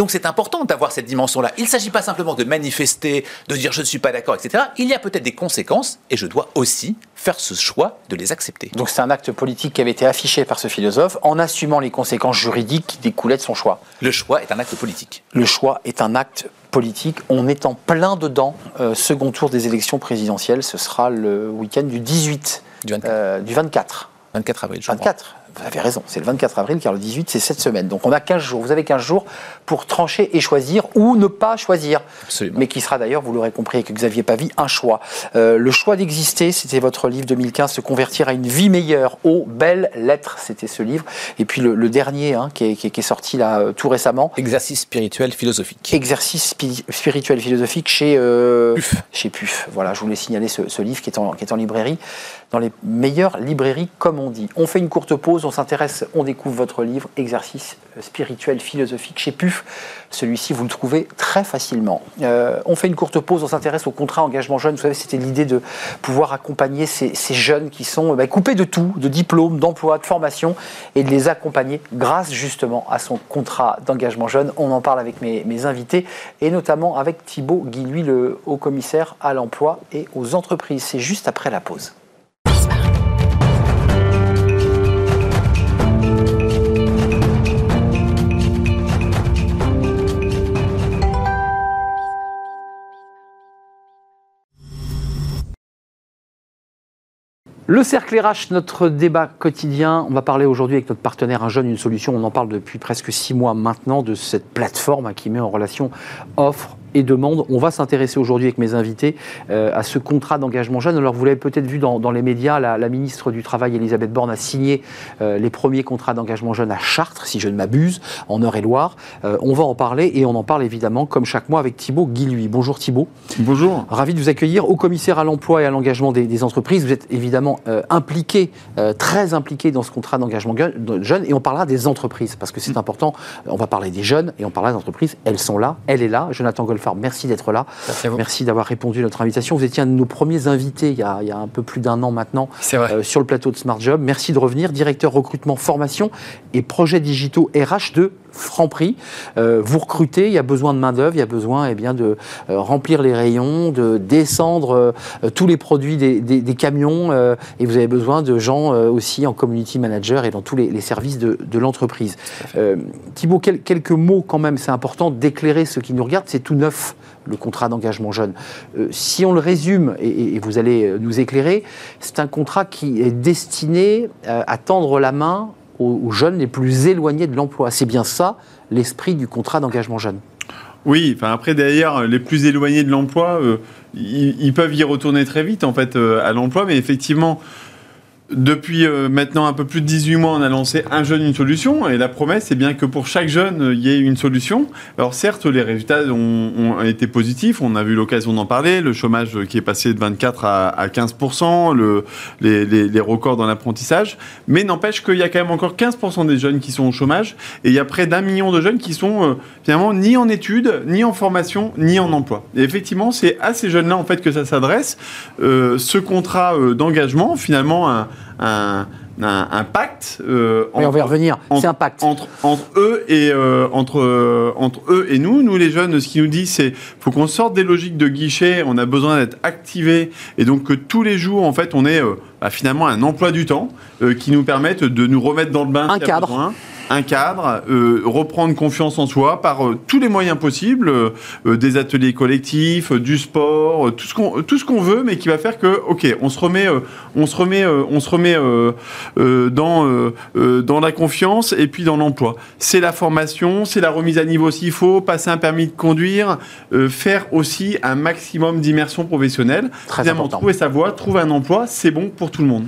Donc c'est important d'avoir cette dimension-là. Il ne s'agit pas simplement de manifester, de dire je ne suis pas d'accord, etc. Il y a peut-être des conséquences et je dois aussi faire ce choix de les accepter. Donc c'est un acte politique qui avait été affiché par ce philosophe en assumant les conséquences juridiques qui découlaient de son choix. Le choix est un acte politique. Le choix est un acte politique. On est en plein dedans. Euh, second tour des élections présidentielles, ce sera le week-end du 18. Du 24. du 24. 24 avril, je 24 vous avez raison, c'est le 24 avril, car le 18, c'est cette semaine. Donc on a 15 jours. Vous avez 15 jours pour trancher et choisir ou ne pas choisir. Absolument. Mais qui sera d'ailleurs, vous l'aurez compris avec Xavier Pavie, un choix. Euh, le choix d'exister, c'était votre livre 2015, Se convertir à une vie meilleure aux belles lettres. C'était ce livre. Et puis le, dernier hein, qui, est, sorti là euh, tout récemment. Exercice spirituel philosophique. Exercice spirituel philosophique chez, euh, Puf. chez Puf. Voilà, je voulais signaler ce, ce livre qui est, en, qui est en librairie dans les meilleures librairies, comme on dit. On fait une courte pause, on s'intéresse, on découvre votre livre, Exercice spirituel philosophique chez PUF. Celui-ci, vous le trouvez très facilement. Euh, on fait une courte pause, on s'intéresse au contrat engagement jeune. Vous savez, c'était l'idée de pouvoir accompagner ces, jeunes qui sont bah, coupés de tout, de diplômes, d'emploi, de formation, et de les accompagner grâce justement à son contrat d'engagement jeune. On en parle avec mes, mes invités, et notamment avec Thibaut Guilluy, le haut commissaire à l'emploi et aux entreprises. C'est juste après la pause. Le cercle RH, notre débat quotidien. On va parler aujourd'hui avec notre partenaire Un Jeune, une solution. On en parle depuis presque six mois maintenant de cette plateforme hein, qui met en relation offre, et demande. On va s'intéresser aujourd'hui avec mes invités euh, à ce contrat d'engagement jeune. Alors vous l'avez peut-être vu dans, les médias, la, ministre du Travail, Elisabeth Borne, a signé euh, les premiers contrats d'engagement jeune à Chartres, si je ne m'abuse, en Eure-et-Loire. Euh, on va en parler et on en parle évidemment, comme chaque mois, avec Thibault Guilluy. Bonjour Thibault. Bonjour. Ravi de vous accueillir au commissaire à l'emploi et à l'engagement des, entreprises. Vous êtes évidemment impliqué, très impliqué dans ce contrat d'engagement jeune et on parlera des entreprises parce que c'est important. On va parler des jeunes et on parlera des entreprises. Elles sont là, elle est là. Jonathan Golf merci d'être là. Merci, d'avoir répondu à notre invitation. Vous étiez un de nos premiers invités il y a, un peu plus d'un an maintenant euh, sur le plateau de Smart Job. Merci de revenir, directeur recrutement, formation et projets digitaux RH de Franprix. Euh, vous recrutez, il y a besoin de main-d'œuvre, il y a besoin eh bien, de euh, remplir les rayons, de descendre tous les produits des, camions et vous avez besoin de gens aussi en community manager et dans tous les, services de, l'entreprise. Thibault, quelques mots quand même, c'est important d'éclairer ceux qui nous regardent, c'est tout neuf le contrat d'engagement jeune. Euh, si on le résume, et, vous allez euh, nous éclairer, c'est un contrat qui est destiné euh, à tendre la main aux, jeunes les plus éloignés de l'emploi. C'est bien ça l'esprit du contrat d'engagement jeune. Oui, enfin après d'ailleurs, les plus éloignés de l'emploi, ils, peuvent y retourner très vite en fait à l'emploi, mais effectivement, depuis euh, maintenant un peu plus de 18 mois, on a lancé un jeune, une solution. Et la promesse, c'est bien que pour chaque jeune, euh, il y ait une solution. Alors certes, les résultats ont, été positifs. On a eu l'occasion d'en parler. Le chômage qui est passé de 24 à, à 15%, le, les, records dans l'apprentissage. Mais n'empêche qu'il y a quand même encore 15% des jeunes qui sont au chômage. Et il y a près d'un million de jeunes qui sont euh, finalement ni en études, ni en formation, ni en emploi. Et effectivement, c'est à ces jeunes-là en fait que ça s'adresse. Ce contrat d'engagement, finalement, un, un, un, un pacte. euh, Mais on va y revenir. entre- C'est un pacte. entre, entre eux et euh, entre euh, entre eux et nous. Nous les jeunes, ce qu'ils nous disent, c'est faut qu'on sorte des logiques de guichet. On a besoin d'être activés et donc que tous les jours, en fait, on ait euh, bah, finalement un emploi du temps euh, qui nous permette de nous remettre dans le bain. Un cadre. Un cadre, euh, reprendre confiance en soi par euh, tous les moyens possibles, euh, des ateliers collectifs, du sport, tout ce qu'on tout ce qu'on veut, mais qui va faire que, ok, on se remet, on se remet, on se remet dans dans la confiance et puis dans l'emploi. C'est la formation, c'est la remise à niveau s'il faut, passer un permis de conduire, faire aussi un maximum d'immersion professionnelle. Très important. trouver sa voie, trouver un emploi, c'est bon pour tout le monde.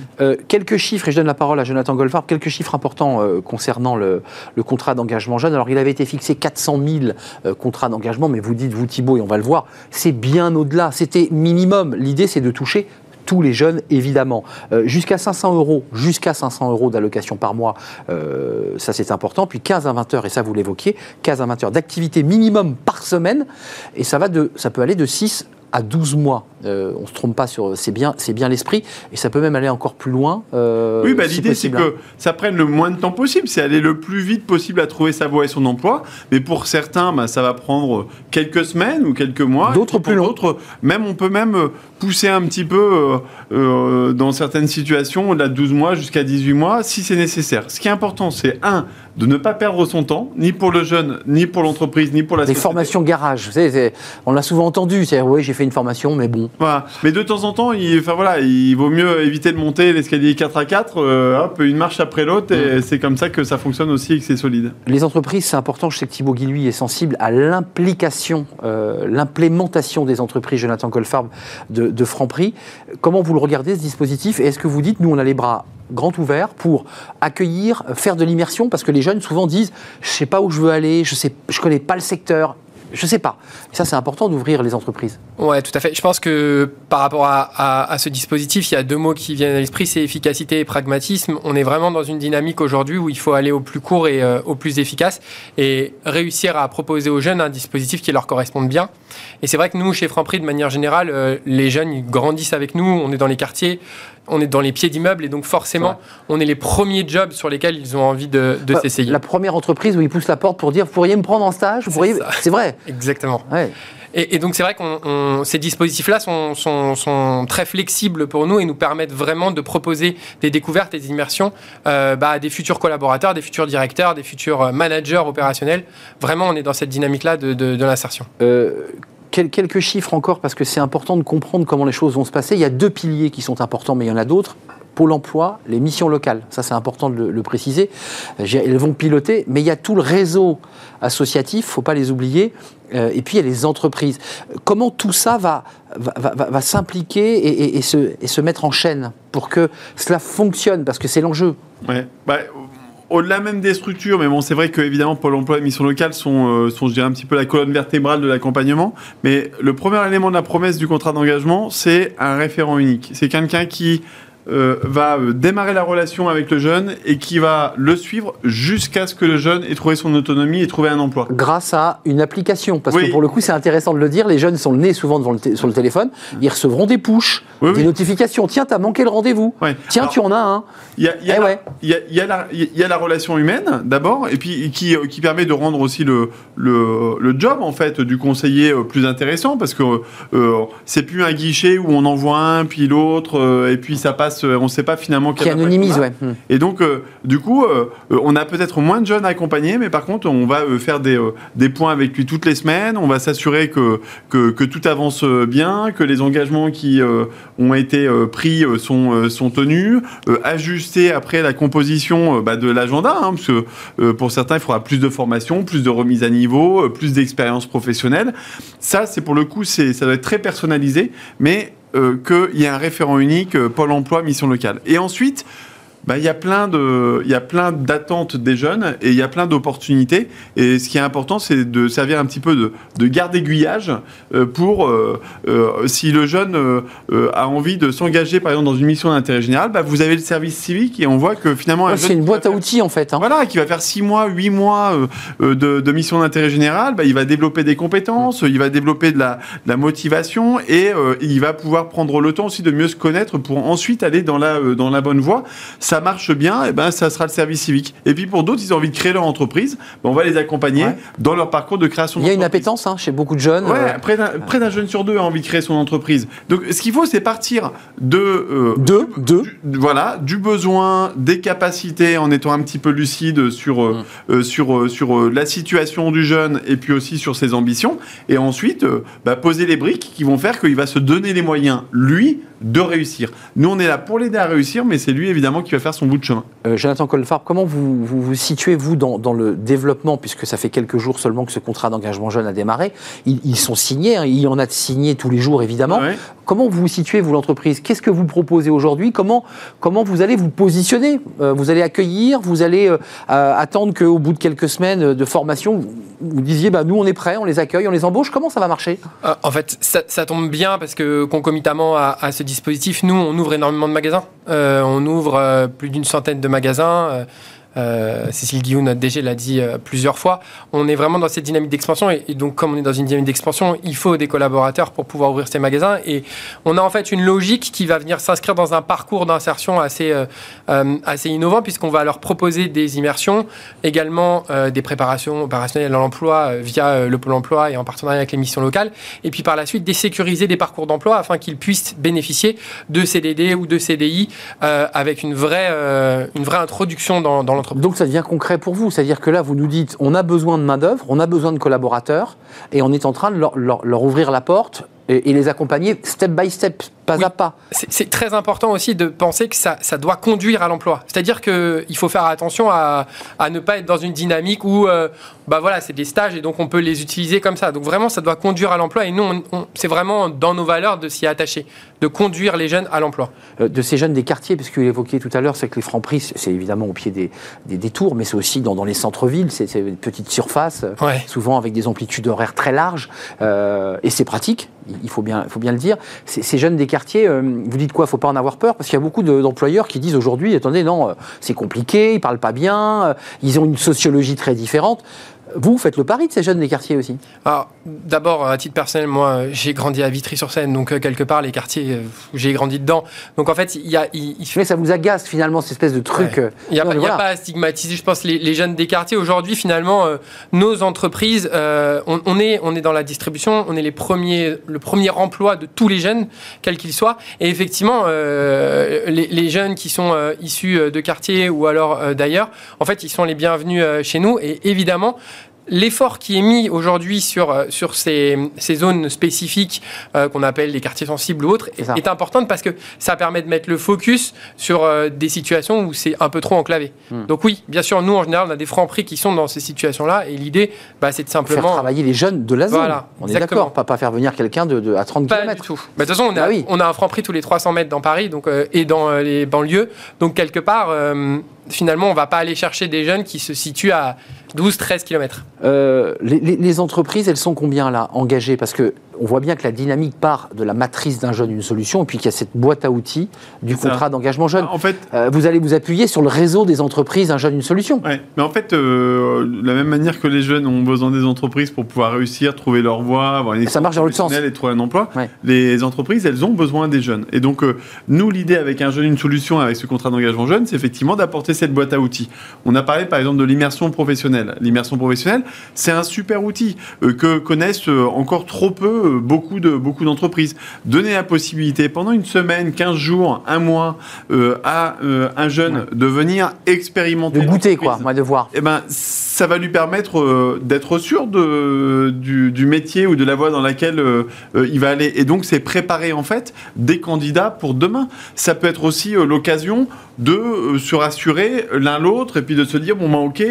Quelques chiffres, et je donne la parole à Jonathan Goldfarb, quelques chiffres importants concernant le, le contrat d'engagement jeune. Alors, il avait été fixé 400 000 euh, contrats d'engagement, mais vous dites, vous Thibault, et on va le voir, c'est bien au-delà. C'était minimum. L'idée, c'est de toucher tous les jeunes, évidemment. Euh, jusqu'à 500 euros, jusqu'à 500 euros d'allocation par mois, euh, ça c'est important. Puis 15 à 20 heures, et ça vous l'évoquiez, 15 à 20 heures d'activité minimum par semaine, et ça, va de, ça peut aller de 6 à 12 mois. Euh, on se trompe pas sur. C'est bien, c'est bien l'esprit, et ça peut même aller encore plus loin. euh, Oui, bah, si l'idée c'est hein. que ça prenne le moins de temps possible, c'est aller le plus vite possible à trouver sa voie et son emploi. Mais pour certains, bah, ça va prendre quelques semaines ou quelques mois. D'autres plus pour long. D'autres, même on peut même euh, pousser un petit peu euh, dans certaines situations au-delà de 12 mois jusqu'à 18 mois si c'est nécessaire. Ce qui est important, c'est un de ne pas perdre son temps, ni pour le jeune, ni pour l'entreprise, ni pour la Des société. formations garage, vous savez, on l'a souvent entendu. C'est oui, j'ai fait une formation, mais bon. Voilà. Mais de temps en temps, il, enfin, voilà, il vaut mieux éviter de monter l'escalier 4 à 4, euh, hop, une marche après l'autre, et Mm. c'est comme ça que ça fonctionne aussi et que c'est solide. Les entreprises, c'est important. Je sais que Thibaut Guy, lui, est sensible à l'implication, euh, l'implémentation des entreprises, Jonathan Goldfarb, de, de Franprix. Comment vous le regardez, ce dispositif Et est-ce que vous dites, nous, on a les bras grands ouverts pour accueillir, faire de l'immersion Parce que les jeunes, souvent, disent, je sais pas où je veux aller, je sais, je connais pas le secteur. Je sais pas. Et ça, c'est important d'ouvrir les entreprises. Ouais, tout à fait. Je pense que par rapport à, ce dispositif, il y a deux mots qui viennent à l'esprit, c'est efficacité et pragmatisme. On est vraiment dans une dynamique aujourd'hui où il faut aller au plus court et euh, au plus efficace et réussir à proposer aux jeunes un dispositif qui leur corresponde bien. Et c'est vrai que nous, chez Franprix, de manière générale, euh, les jeunes grandissent avec nous, on est dans les quartiers, on est dans les pieds d'immeubles et donc forcément, on est les premiers jobs sur lesquels ils ont envie de, de Bah, s'essayer. La première entreprise où ils poussent la porte pour dire, vous pourriez me prendre en stage vous C'est pourriez... ça. C'est vrai. Exactement. Ouais. Et, et donc c'est vrai que ces dispositifs-là sont, sont- sont très flexibles pour nous et nous permettent vraiment de proposer des découvertes et des immersions euh, bah, à des futurs collaborateurs, des futurs directeurs, des futurs euh, managers opérationnels. Vraiment, on est dans cette dynamique-là de, de- de l'insertion. Euh, quel- quelques chiffres encore, parce que c'est important de comprendre comment les choses vont se passer. Il y a deux piliers qui sont importants, mais il y en a d'autres. Pôle emploi, les missions locales. Ça, c'est important de le, préciser. Euh, Elles vont piloter, mais il y a tout le réseau associatif, faut pas les oublier. Euh, et puis, il y a les entreprises. Comment tout ça va, va, va- s'impliquer et se, et se mettre en chaîne pour que cela fonctionne? Parce que c'est l'enjeu. Ouais. Bah, au-delà même des structures, mais bon, c'est vrai que évidemment Pôle Emploi et Mission Locale sont, euh, sont, je dirais, un petit peu la colonne vertébrale de l'accompagnement. Mais le premier élément de la promesse du contrat d'engagement, c'est un référent unique. C'est quelqu'un qui euh, va euh, démarrer la relation avec le jeune et qui va le suivre jusqu'à ce que le jeune ait trouvé son autonomie et trouvé un emploi. grâce à une application. Parce Oui. que pour le coup, c'est intéressant de le dire, les jeunes sont le nez souvent devant le sur le téléphone, ils recevront des pushs, Oui, des oui. notifications. Tiens, t'as manqué le rendez-vous. Tiens, Alors, tu en as un. Il y a, la- ouais. il y a- il y a la- il y a la relation humaine d'abord, et puis qui, qui permet de rendre aussi le, le, le job en fait du conseiller euh, plus intéressant parce que euh, c'est plus un guichet où on envoie un puis l'autre euh, et puis ça passe, on ne sait pas finalement Qui anonymise, ouais. Et donc, euh, du coup, on a peut-être moins de jeunes à accompagner, mais par contre, on va faire des, des points avec lui toutes les semaines. On va s'assurer que, que, que tout avance bien, que les engagements qui ont été pris sont, sont tenus, ajuster après la composition bah, de l'agenda, hein, parce que pour certains, il faudra plus de formation, plus de remise à niveau, euh, plus d'expérience professionnelle. Ça, c'est pour le coup, c'est, ça doit être très personnalisé, mais euh, qu'il y ait un référent unique euh, Pôle Emploi mission locale. Et ensuite, bah, il y a plein de, il y a plein d'attentes des jeunes et il y a plein d'opportunités. Et ce qui est important, c'est de servir un petit peu de, de garde aiguillage euh, pour euh, euh, si le jeune euh, a envie de s'engager, par exemple, dans une mission d'intérêt général, bah, vous avez le service civique et on voit que finalement un C'est une boîte à outils en fait. hein. voilà, qui va faire 6 mois, 8 mois de, de mission d'intérêt général, bah, il va développer des compétences, il va développer de la, de la motivation et il va pouvoir prendre le temps aussi de mieux se connaître pour ensuite aller dans la, dans la bonne voie. Ça marche bien, et ben, ça sera le service civique. Et puis pour d'autres, ils ont envie de créer leur entreprise, bah, on va les accompagner Ouais. dans leur parcours de création Il y a une appétence hein, chez beaucoup de jeunes. Ouais, euh, près d'un près d'un jeune sur deux a envie de créer son entreprise. Donc, ce qu'il faut, c'est partir de euh, Deux, deux. du- voilà, du besoin, des capacités, en étant un petit peu lucide sur euh, euh, sur euh, sur euh, la situation du jeune et puis aussi sur ses ambitions. Et ensuite, euh, bah, poser les briques qui vont faire qu'il va se donner les moyens, lui, de réussir. Nous, on est là pour l'aider à réussir, mais c'est lui évidemment qui va faire son bout de chemin. Euh, Jonathan Colfarb, comment vous vous, vous situez, vous, dans, dans le développement, puisque ça fait quelques jours seulement que ce contrat d'engagement jeune a démarré? Ils, ils sont signés, hein, il y en a de signés tous les jours, évidemment. Ouais. Comment vous vous situez, vous, l'entreprise? Qu'est-ce que vous proposez aujourd'hui? Comment, comment vous allez vous positionner? Euh, Vous allez accueillir Vous allez euh, euh, attendre qu'au bout de quelques semaines de formation, vous, vous disiez, bah, nous, on est prêts, on les accueille, on les embauche Comment ça va marcher? Euh, En fait, ça, ça tombe bien parce que concomitamment à, à ce nous, on ouvre énormément de magasins. Euh, on ouvre euh, plus d'une centaine de magasins. Euh, Cécile Guillaume, notre DG, l'a dit euh, plusieurs fois. On est vraiment dans cette dynamique d'expansion. Et, donc, comme on est dans une dynamique d'expansion, il faut des collaborateurs pour pouvoir ouvrir ces magasins. Et on a en fait une logique qui va venir s'inscrire dans un parcours d'insertion assez, euh, innovant, puisqu'on va leur proposer des immersions, également des préparations opérationnelles à l'emploi via le Pôle emploi et en partenariat avec les missions locales et puis par la suite désécuriser des parcours d'emploi afin qu'ils puissent bénéficier de CDD ou de CDI avec une vraie, une vraie introduction dans, dans Donc ça devient concret pour vous, c'est-à-dire que là, vous nous dites, on a besoin de main-d'œuvre, on a besoin de collaborateurs, et on est en train de leur ouvrir la porte et, et les accompagner step by step, pas Oui. à pas. C'est très important aussi de penser que ça, ça doit conduire à l'emploi. C'est-à-dire qu'il faut faire attention à, à ne pas être dans une dynamique où euh, bah voilà, c'est des stages et donc on peut les utiliser comme ça. Donc vraiment, ça doit conduire à l'emploi et nous, c'est vraiment dans nos valeurs de s'y attacher, de conduire les jeunes à l'emploi. Euh, de ces jeunes des quartiers, parce que vous l'évoquiez tout à l'heure, c'est que les francs prix, c'est- évidemment au pied des, des, des tours, mais c'est aussi dans, dans les centres-villes, c'est une petite surface, Ouais. souvent avec des amplitudes horaires très larges, euh, et c'est pratique, il- il faut bien, il le dire. Ces, jeunes des quartiers, euh, vous dites quoi, faut pas en avoir peur, parce qu'il y a beaucoup de- d'employeurs qui disent aujourd'hui, attendez, non, euh, c'est compliqué, ils parlent pas bien, euh, ils ont une sociologie très différente. Vous faites le pari de ces jeunes des quartiers aussi? Alors, d'abord, à titre personnel, moi, j'ai grandi à Vitry-sur-Seine, donc euh, quelque part, les quartiers, euh, j'ai grandi dedans. Donc en fait, il y a, il Mais ça vous agace finalement cette espèce de truc. Ouais. euh, Il n'y a, pas- y a à stigmatiser, je pense, les, les jeunes des quartiers. Aujourd'hui, finalement, euh, nos entreprises, euh, on, on est, on est dans la distribution, on est les premiers, le premier emploi de tous les jeunes, quels qu'ils soient. Et effectivement, euh, les, les jeunes qui sont issus de quartiers ou alors d'ailleurs, en fait, ils sont les bienvenus chez nous. Et évidemment, L'effort qui est mis aujourd'hui sur, euh, sur ces, ces zones spécifiques euh, qu'on appelle les quartiers sensibles ou autres est, est importante parce que ça permet de mettre le focus sur euh, des situations où c'est un peu trop enclavé. Hmm. Donc oui, bien sûr, nous en général, on a des francs prix qui sont dans ces situations-là et l'idée, bah, c'est de Faire simplement... travailler les jeunes de la zone. Voilà, on est d'accord, pas, pas faire venir quelqu'un de, de- à 30 Pas km. du tout. Bah, de toute façon, on a, Ah oui. on a un franc prix tous les 300 mètres dans Paris donc, euh, et dans les banlieues. Donc, quelque part, finalement, on va pas aller chercher des jeunes qui se situent à 12-13 km. Euh, les entreprises, elles sont combien là engagées? Parce que on voit bien que la dynamique part de la matrice d'un jeune, une solution, et puis qu'il y a cette boîte à outils du contrat d'engagement jeune. En fait, Euh, vous allez vous appuyer sur le réseau des entreprises, un jeune, une solution. Ouais, mais en fait, euh, de la même manière que les jeunes ont besoin des entreprises pour pouvoir réussir, trouver leur voie, avoir une Ça marche dans sens. et trouver un emploi, Ouais. les entreprises, elles ont besoin des jeunes. Et donc, euh, nous, l'idée avec un jeune, une solution, avec ce contrat d'engagement jeune, c'est effectivement d'apporter cette boîte à outils. On a parlé par exemple de l'immersion professionnelle. L'immersion professionnelle, c'est un super outil que connaissent encore trop peu beaucoup de beaucoup d'entreprises. Donner la possibilité pendant une semaine, 15 jours, un mois euh, à euh, un jeune de venir expérimenter De goûter, quoi, moi, de voir. Eh ben, ça va lui permettre euh, d'être sûr de, du, du métier ou de la voie dans laquelle il va aller. Et donc, c'est préparer en fait des candidats pour demain. Ça peut être aussi l'occasion de se rassurer l'un l'autre et puis de se dire bon ben ok,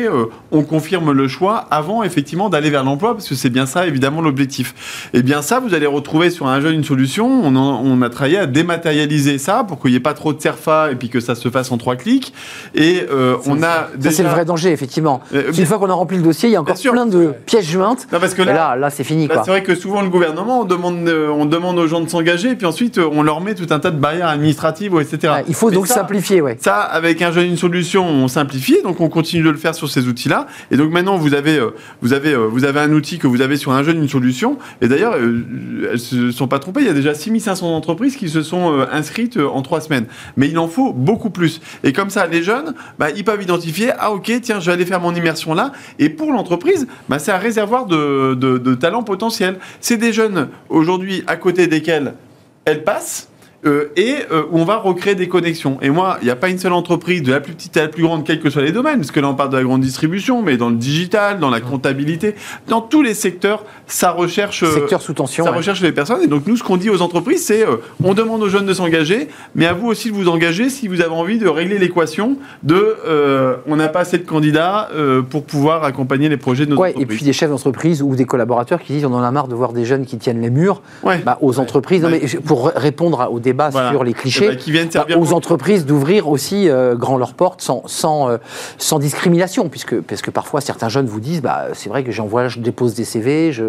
on confirme le choix avant effectivement d'aller vers l'emploi parce que c'est bien ça évidemment l'objectif. Et bien bien ça, vous allez retrouver sur un jeune une solution. On, en- on a travaillé à dématérialiser ça pour qu'il n'y ait pas trop de serfa et puis que ça se fasse en trois clics. Et euh, on a Ça, c'est le vrai danger, effectivement. Euh, qu'une fois qu'on a rempli le dossier, il y a encore plein de pièces jointes. Non, parce que Et là, là, là, c'est fini, Bah, c'est vrai que souvent le gouvernement, on demande, euh, on demande aux gens de s'engager, et puis ensuite on leur met tout un tas de barrières administratives, etc. Il faut Mais donc ça, simplifier, ouais. Ça, avec un jeune une solution, on simplifie, donc on continue de le faire sur ces outils-là. Et donc maintenant, vous avez, vous avez, vous avez un outil que vous avez sur un jeune une solution. Et d'ailleurs, elles se sont pas trompées. Il y a déjà 6500 entreprises qui se sont euh, inscrites euh, en trois semaines. Mais il en faut beaucoup plus. Et comme ça, les jeunes, bah, ils peuvent identifier, ah ok, tiens, je vais aller faire mon immersion là. Et pour l'entreprise, bah, c'est un réservoir de, de, de talents potentiels. C'est des jeunes aujourd'hui à côté desquels elles passent. Euh, et euh, où on va recréer des connexions. Et moi, il n'y a pas une seule entreprise, de la plus petite à la plus grande, quels que soient les domaines, parce que là on parle de la grande distribution, mais dans le digital, dans la comptabilité, dans tous les secteurs, ça recherche, euh, Secteur sous tension. ça ouais. recherche les personnes. Et donc nous, ce qu'on dit aux entreprises, c'est on demande aux jeunes de s'engager, mais à vous aussi de vous engager si vous avez envie de régler l'équation de on n'a pas assez de candidats pour pouvoir accompagner les projets de nos Ouais, et puis des chefs d'entreprise ou des collaborateurs qui disent on en a marre de voir des jeunes qui tiennent les murs Ouais. bah, aux entreprises. Non, mais pour répondre à- au débat Voilà. sur les Eh clichés, qui viennent bah, servir aux pour- entreprises d'ouvrir aussi euh, grand leurs portes sans, sans, euh, sans discrimination, puisque parce que parfois certains jeunes vous disent bah, c'est vrai que j'envoie, je dépose des CV, je...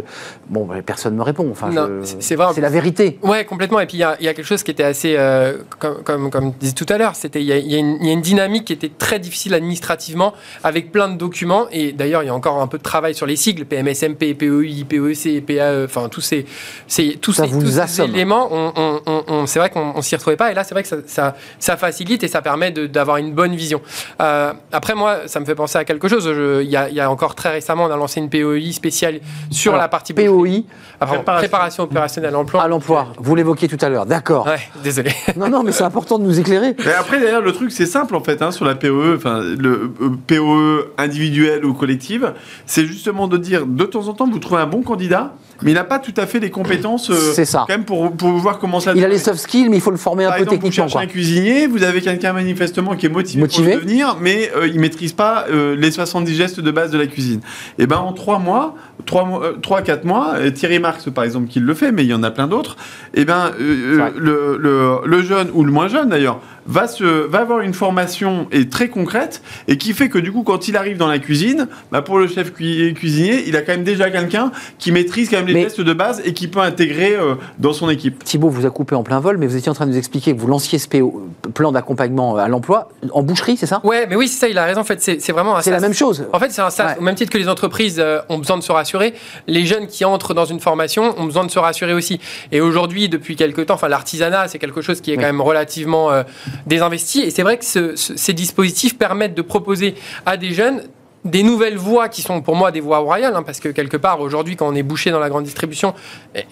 bon, bah, personne ne me répond. Enfin, Non, je- c'est- c'est vrai. C'est la vérité. Ouais, complètement. Et puis il y a, il y a quelque chose qui était assez, euh, comme, comme, comme je disais tout à l'heure, c'était il y, a, y une- il y a une dynamique qui était très difficile administrativement, avec plein de documents. Et d'ailleurs, il y a encore un peu de travail sur les sigles PMSMP, PEI, PEC, PAE, enfin tous ces, ces- tous Ça ces, vous tous ces éléments. On, on- on- on- c'est vrai qu'on on s'y retrouvait pas. Et là, c'est vrai que ça, ça, ça facilite et ça permet de- d'avoir une bonne vision. Euh, après, moi, ça me fait penser à quelque chose. Il y, a, il y a encore très récemment, on a lancé une PEI spéciale sur Alors, la partie POI Préparation. préparation opérationnelle à l'emploi. à l'emploi, vous l'évoquiez tout à l'heure, d'accord. Ouais, désolé. Non, non, mais c'est important de nous éclairer. Mais après, d'ailleurs, le truc, c'est simple en fait, hein, sur la POE, enfin, le euh, POE individuelle ou collective, c'est justement de dire, de temps en temps, vous trouvez un bon candidat, mais il n'a pas tout à fait les compétences, euh, C'est ça. quand même, pour, pour voir comment ça Il a les soft skills, mais il faut le former un Par peu exemple, vous techniquement. cherchez Quoi. un cuisinier, vous avez quelqu'un manifestement qui est motivé, Motivé. pour le devenir, mais euh, il maîtrise pas euh, les 70 gestes de base de la cuisine. Et ben en 3 mois, 3 mois, 3 4 mois, euh, Thierry Marx par exemple qui le fait, mais il y en a plein d'autres. Et ben euh, euh, le, le, le jeune ou le moins jeune d'ailleurs va se va avoir une formation et très concrète et qui fait que du coup quand il arrive dans la cuisine, bah, pour le chef cui- cuisinier, il a quand même déjà quelqu'un qui maîtrise quand même les Mais- gestes de base et qui peut intégrer euh, dans son équipe. Thibault vous a coupé en plein vol, mais vous étiez en train de nous expliquer que vous lanciez ce PO, plan d'accompagnement à l'emploi en boucherie, c'est ça? Ouais, mais oui, c'est ça, il a raison. En fait, c'est c'est vraiment un C'est la même chose. En fait, c'est un sas. Ouais. Au même titre que les entreprises euh, ont besoin de se rassurer, les jeunes qui entrent dans une formation ont besoin de se rassurer aussi. Et aujourd'hui, depuis quelques temps, enfin, l'artisanat, c'est quelque chose qui est quand même relativement euh, désinvesti. Et c'est vrai que ce- ce- ces dispositifs permettent de proposer à des jeunes des nouvelles voies qui sont pour moi des voies royales, hein, parce que quelque part, aujourd'hui, quand on est bouché dans la grande distribution,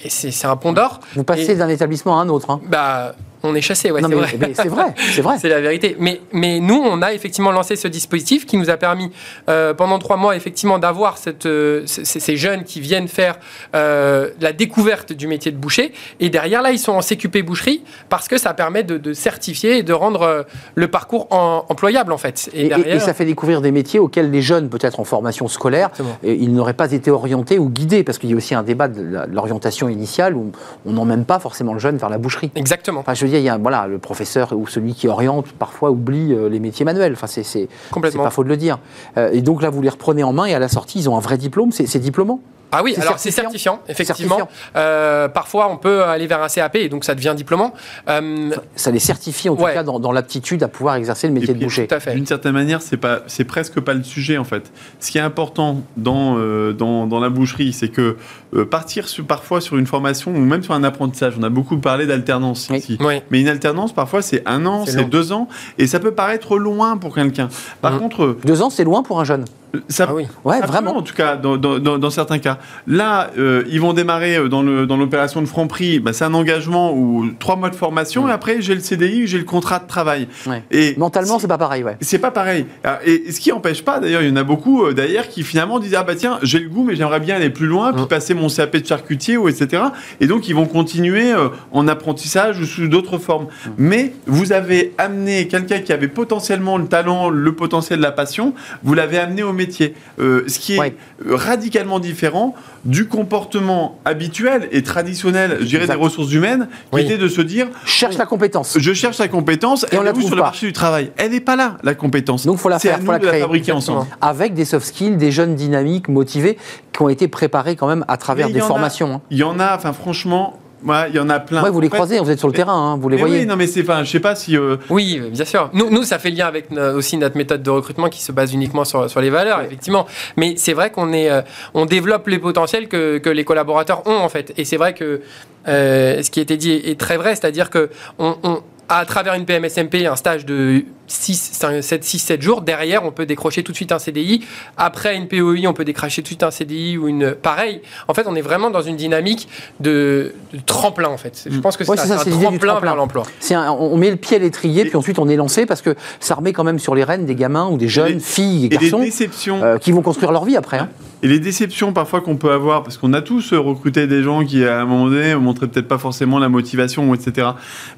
c'est un pont d'or. Vous passez d'un établissement à un autre. hein. Bah, on est chassé, ouais, c'est vrai. c'est vrai, c'est vrai. C'est la vérité. Mais, mais nous, on a effectivement lancé ce dispositif qui nous a permis, euh, pendant trois mois, effectivement, d'avoir euh, ces jeunes qui viennent faire euh, la découverte du métier de boucher. Et derrière, là, ils sont en CQP boucherie parce que ça permet de, de certifier et de rendre le parcours en- employable, en fait. Et, et- derrière- et ça fait découvrir des métiers auxquels les jeunes, peut-être en formation scolaire, Exactement. ils n'auraient pas été orientés ou guidés, parce qu'il y a aussi un débat de l'orientation initiale où on n'emmène pas forcément le jeune vers la boucherie. Exactement. Enfin, je veux dire, il y a voilà, le professeur ou celui qui oriente parfois oublie euh, les métiers manuels. Enfin, c'est c'est- c'est Complètement. pas faux de le dire. Euh, et donc là, vous les reprenez en main et à la sortie, ils ont un vrai diplôme. C'est c'est diplômant. Ah oui, C'est alors c'est certifiant effectivement. Certifiant. Euh, parfois, on peut aller vers un CAP et donc ça devient diplômant. Euh, Ça les certifie en tout Ouais. cas dans, dans l'aptitude à pouvoir exercer le métier Et de boucher. D'une certaine manière, c'est pas, c'est presque pas le sujet en fait. Ce qui est important dans euh, dans, dans la boucherie, c'est que euh, partir sur, parfois sur une formation ou même sur un apprentissage. On a beaucoup parlé d'alternance Oui. ici. Oui. Mais une alternance, parfois, c'est un an, C'est deux ans, et ça peut paraître loin pour quelqu'un. Par Mhm. contre, euh, Deux ans, c'est loin pour un jeune. ça, Ah oui. Ouais, vraiment. en tout cas, dans, dans- dans- dans certains cas. Là, euh, ils vont démarrer euh, dans l'opération de Franprix. Bah, c'est un engagement ou trois mois de formation, et après, j'ai le CDI, j'ai le contrat de travail. Ouais. Et Mentalement, c'est pas pareil, ouais. c'est pas pareil. Alors, Et ce qui empêche pas, d'ailleurs, il y en a beaucoup euh, d'ailleurs qui finalement disent ah bah tiens, j'ai le goût, mais j'aimerais bien aller plus loin, puis Mm. passer mon CAP de charcutier ou etc. Et donc ils vont continuer euh, en apprentissage ou sous d'autres formes. Mais vous avez amené quelqu'un qui avait potentiellement le talent, le potentiel, la passion, vous l'avez amené au métier. Euh, ce qui est Ouais. radicalement différent du comportement habituel et traditionnel, je dirais, des ressources humaines, qui Oui. était de se dire Cherche la compétence. je cherche la compétence, Et elle on la trouve sur le pas. marché du travail? Elle n'est pas là, la compétence. Donc, faut la faire, à faut la de la créer. fabriquer Exactement. ensemble. Avec des soft skills, des jeunes dynamiques, motivés, qui ont été préparés quand même à travers des y en a- formations. hein. Il y en a, enfin franchement, ouais, il y en a plein. Ouais, vous les En fait, croisez, vous êtes sur le terrain, hein, vous les voyez. Oui, non, mais c'est, enfin, je sais pas si. euh, Oui, bien sûr. Nous, nous, ça fait lien avec euh, aussi notre méthode de recrutement qui se base uniquement sur, sur les valeurs, effectivement. Mais c'est vrai qu'on est, euh, on développe les potentiels que, que les collaborateurs ont en fait. Et c'est vrai que euh, ce qui a été dit est, est très vrai, c'est-à-dire que on, on- à travers une PMSMP, un stage de 6, 7, 6, 7 jours, derrière, on peut décrocher tout de suite un CDI. Après une POI, on peut décrocher tout de suite un CDI ou une. Pareil. En fait, on est vraiment dans une dynamique de, de tremplin, en fait. Je pense que c'est Ouais, un du tremplin, tremplin. vers l'emploi. C'est un- on met le pied à l'étrier, puis ensuite on est lancé parce que ça remet quand même sur les rênes des gamins ou des jeunes, les- filles et et garçons, déceptions. euh, qui vont construire leur vie après. hein. Et les déceptions parfois qu'on peut avoir, parce qu'on a tous euh, recruté des gens qui à un moment donné montraient peut-être pas forcément la motivation, etc.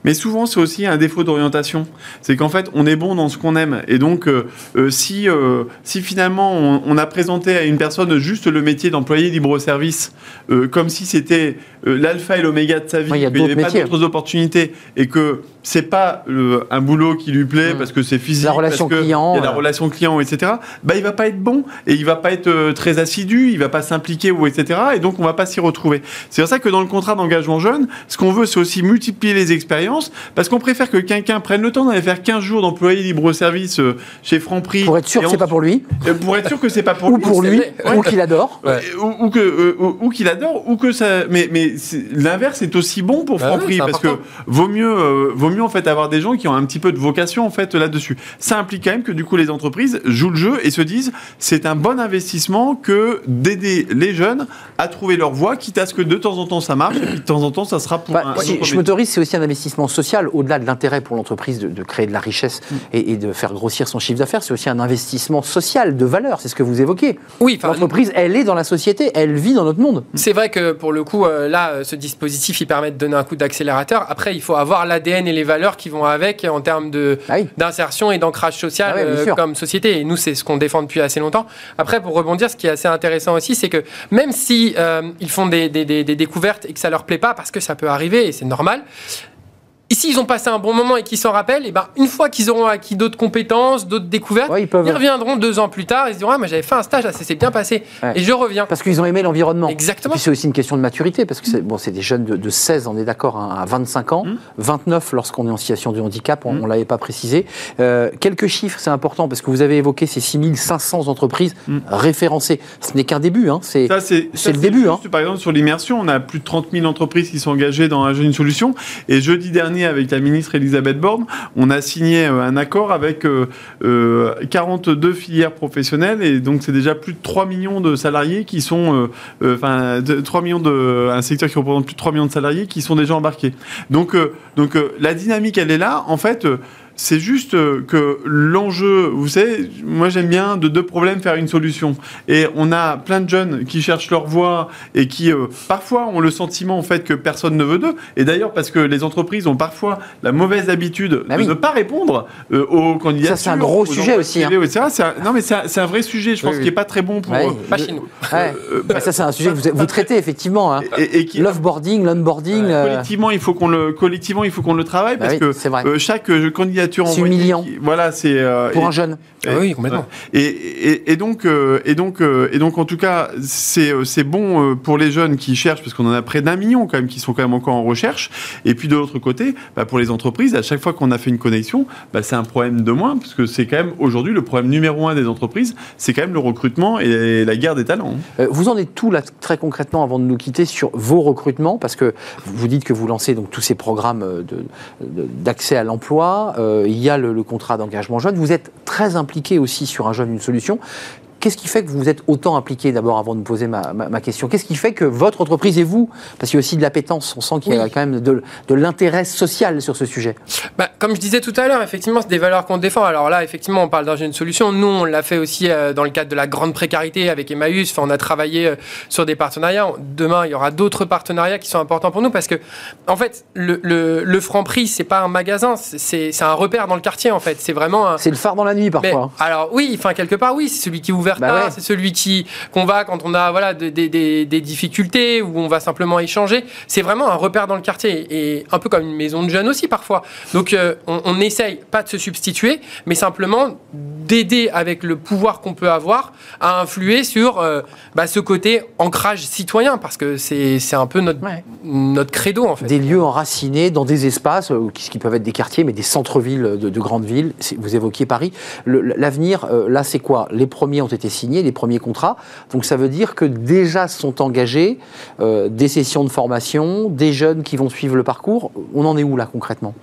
Mais souvent c'est aussi un défaut d'orientation. C'est qu'en fait on est bon dans ce qu'on aime. Et donc euh, euh, si, euh, si finalement on, on a présenté à une personne juste le métier d'employé libre-service, euh, comme si c'était l'alpha et l'oméga de sa vie, Ouais, il y a qu'il n'y avait pas d'autres opportunités, et que c'est pas un boulot qui lui plaît Mm. parce que c'est physique, La relation parce que client, y a la relation client, etc. Bah il va pas être bon et il va pas être très assidu, il va pas s'impliquer ou etc. Et donc on va pas s'y retrouver. C'est pour ça que dans le contrat d'engagement jeune, ce qu'on veut c'est aussi multiplier les expériences parce qu'on préfère que quelqu'un prenne le temps d'aller faire 15 jours d'employé libre service euh, chez Franprix Pour être sûr que c'est en- pas pour lui, euh, pour être sûr que c'est pas pour ou lui. pour c'est lui, ou qu'il adore. Ouais. Euh, Ou, ou que ou, ou qu'il adore ou que ça mais mais c'est- l'inverse est aussi bon pour Bah Franprix oui, c'est parce que important. vaut mieux euh, vaut mieux en fait avoir des gens qui ont un petit peu de vocation en fait là-dessus. Ça implique quand même que du coup les entreprises jouent le jeu et se disent c'est un bon investissement que d'aider les jeunes à trouver leur voie quitte à ce que de temps en temps ça marche et puis de temps en temps ça sera pour Bah, un, si je m'autorise, c'est aussi un investissement social, au-delà de l'intérêt pour l'entreprise de, de créer de la richesse. Et, et de faire grossir son chiffre d'affaires, c'est aussi un investissement social, de valeur, c'est ce que vous évoquez. Oui, L'entreprise, elle est dans la société, elle vit dans notre monde. C'est vrai que pour le coup, euh, là, euh, ce dispositif, il permet de donner un coup d'accélérateur. Après, il faut avoir l'ADN et les valeurs qui vont avec en termes Ah oui. d'insertion et d'ancrage social Ah euh, comme société. Et nous, c'est ce qu'on défend depuis assez longtemps. Après, pour rebondir, ce qui est assez intéressant aussi, c'est que même si euh, ils font des, des- des- des découvertes et que ça leur plaît pas, parce que ça peut arriver et c'est normal. Ici, ils ont passé un bon moment et qu'ils s'en rappellent, et ben, une fois qu'ils auront acquis d'autres compétences, d'autres découvertes, Ouais, ils peuvent. reviendront deux ans plus tard et se diront Ah, moi j'avais fait un stage, là, ça s'est bien passé, Ouais. et je reviens. Parce qu'ils ont aimé l'environnement. Exactement. Et puis c'est aussi une question de maturité, parce que c'est bon, c'est des jeunes de, de 16, on est d'accord, hein, à 25 ans, Mm. 29 lorsqu'on est en situation de handicap, on Mm. ne l'avait pas précisé. Euh, quelques chiffres, c'est important, parce que vous avez évoqué ces 6500 entreprises Mm. référencées. Ce n'est qu'un début, hein, c'est le début, hein. Par exemple, sur l'immersion, on a plus de 30 000 entreprises qui sont engagées dans un jeune une solution. Et jeudi dernier, avec la ministre Elisabeth Borne, on a signé euh, un accord avec euh, euh, 42 filières professionnelles. Et donc, c'est déjà plus de 3 millions de salariés qui sont, euh, euh, enfin, de- 3 millions de, un secteur qui représente plus de 3 millions de salariés qui sont déjà embarqués. Donc, euh, donc euh, la dynamique, elle est là. En fait, euh, c'est juste euh, que l'enjeu, vous savez, moi j'aime bien de deux problèmes faire une solution. Et on a plein de jeunes qui cherchent leur voie et qui euh, parfois ont le sentiment en fait que personne ne veut d'eux. Et d'ailleurs parce que les entreprises ont parfois la mauvaise habitude Bah de oui. ne pas répondre euh, aux candidatures. Ça, c'est un gros sujet aussi. C'est un- non mais c'est un, vrai sujet, je pense, Oui, oui. qui est pas très bon pour. Ouais. euh, Pas chez nous. Ouais. Bah, ça, c'est un sujet que vous, vous traitez effectivement. Hein. et, et qui L'offboarding, l'onboarding. collectivement il faut qu'on le collectivement il faut qu'on le travaille bah parce que c'est vrai. C'est humiliant. qui- voilà c'est euh, Pour et- un jeune. Ah oui, complètement. et, et, et donc, euh, et donc, euh, et donc, en tout cas, c'est euh, c'est bon pour les jeunes qui cherchent, parce qu'on en a près d'un million quand même qui sont quand même encore en recherche. Et puis de l'autre côté, bah, pour les entreprises, à chaque fois qu'on a fait une connexion, bah, c'est un problème de moins, parce que c'est quand même aujourd'hui le problème numéro un des entreprises, c'est quand même le recrutement et la guerre des talents. Euh, Vous en êtes tout là très concrètement avant de nous quitter sur vos recrutements parce que vous dites que vous lancez donc tous ces programmes d'accès à l'emploi. Euh, il y a le, le contrat d'engagement jeune. Vous êtes très impliqué aussi sur un jeune une solution. Qu'est-ce qui fait que vous êtes autant impliqué d'abord avant de me poser ma, ma- ma question? Qu'est-ce qui fait que votre entreprise et vous, parce qu'il y a aussi de l'appétence, on sent qu'il y a Oui. quand même de, de l'intérêt social sur ce sujet. Bah, comme je disais tout à l'heure, effectivement, c'est des valeurs qu'on défend. Alors là, effectivement, on parle d'un jeune solution. Nous, on l'a fait aussi euh, dans le cadre de la grande précarité avec Emmaüs. Enfin, on a travaillé euh, sur des partenariats. Demain, il y aura d'autres partenariats qui sont importants pour nous parce que, en fait, le, le, le Franprix, c'est pas un magasin, c'est un repère dans le quartier, en fait. C'est vraiment un. C'est le phare dans la nuit Mais, parfois. alors oui, enfin quelque part oui, c'est celui qui est ouvert Bah ouais. c'est celui qui qu'on va quand on a voilà des, des- des- des difficultés où on va simplement échanger. C'est vraiment un repère dans le quartier et un peu comme une maison de jeunes aussi parfois. Donc euh, on, on essaye pas de se substituer, mais simplement d'aider avec le pouvoir qu'on peut avoir à influer sur euh, bah, ce côté ancrage citoyen parce que c'est c'est un peu notre Ouais. notre credo en fait. Des lieux enracinés dans des espaces euh, qui, qui peuvent être des quartiers, mais des centres-villes de, de grandes villes. Vous évoquiez Paris. L'avenir, euh, là, c'est quoi? Les premiers ont été signés, les premiers contrats. Donc ça veut dire que déjà sont engagés euh, des sessions de formation, des jeunes qui vont suivre le parcours. On en est où là concrètement?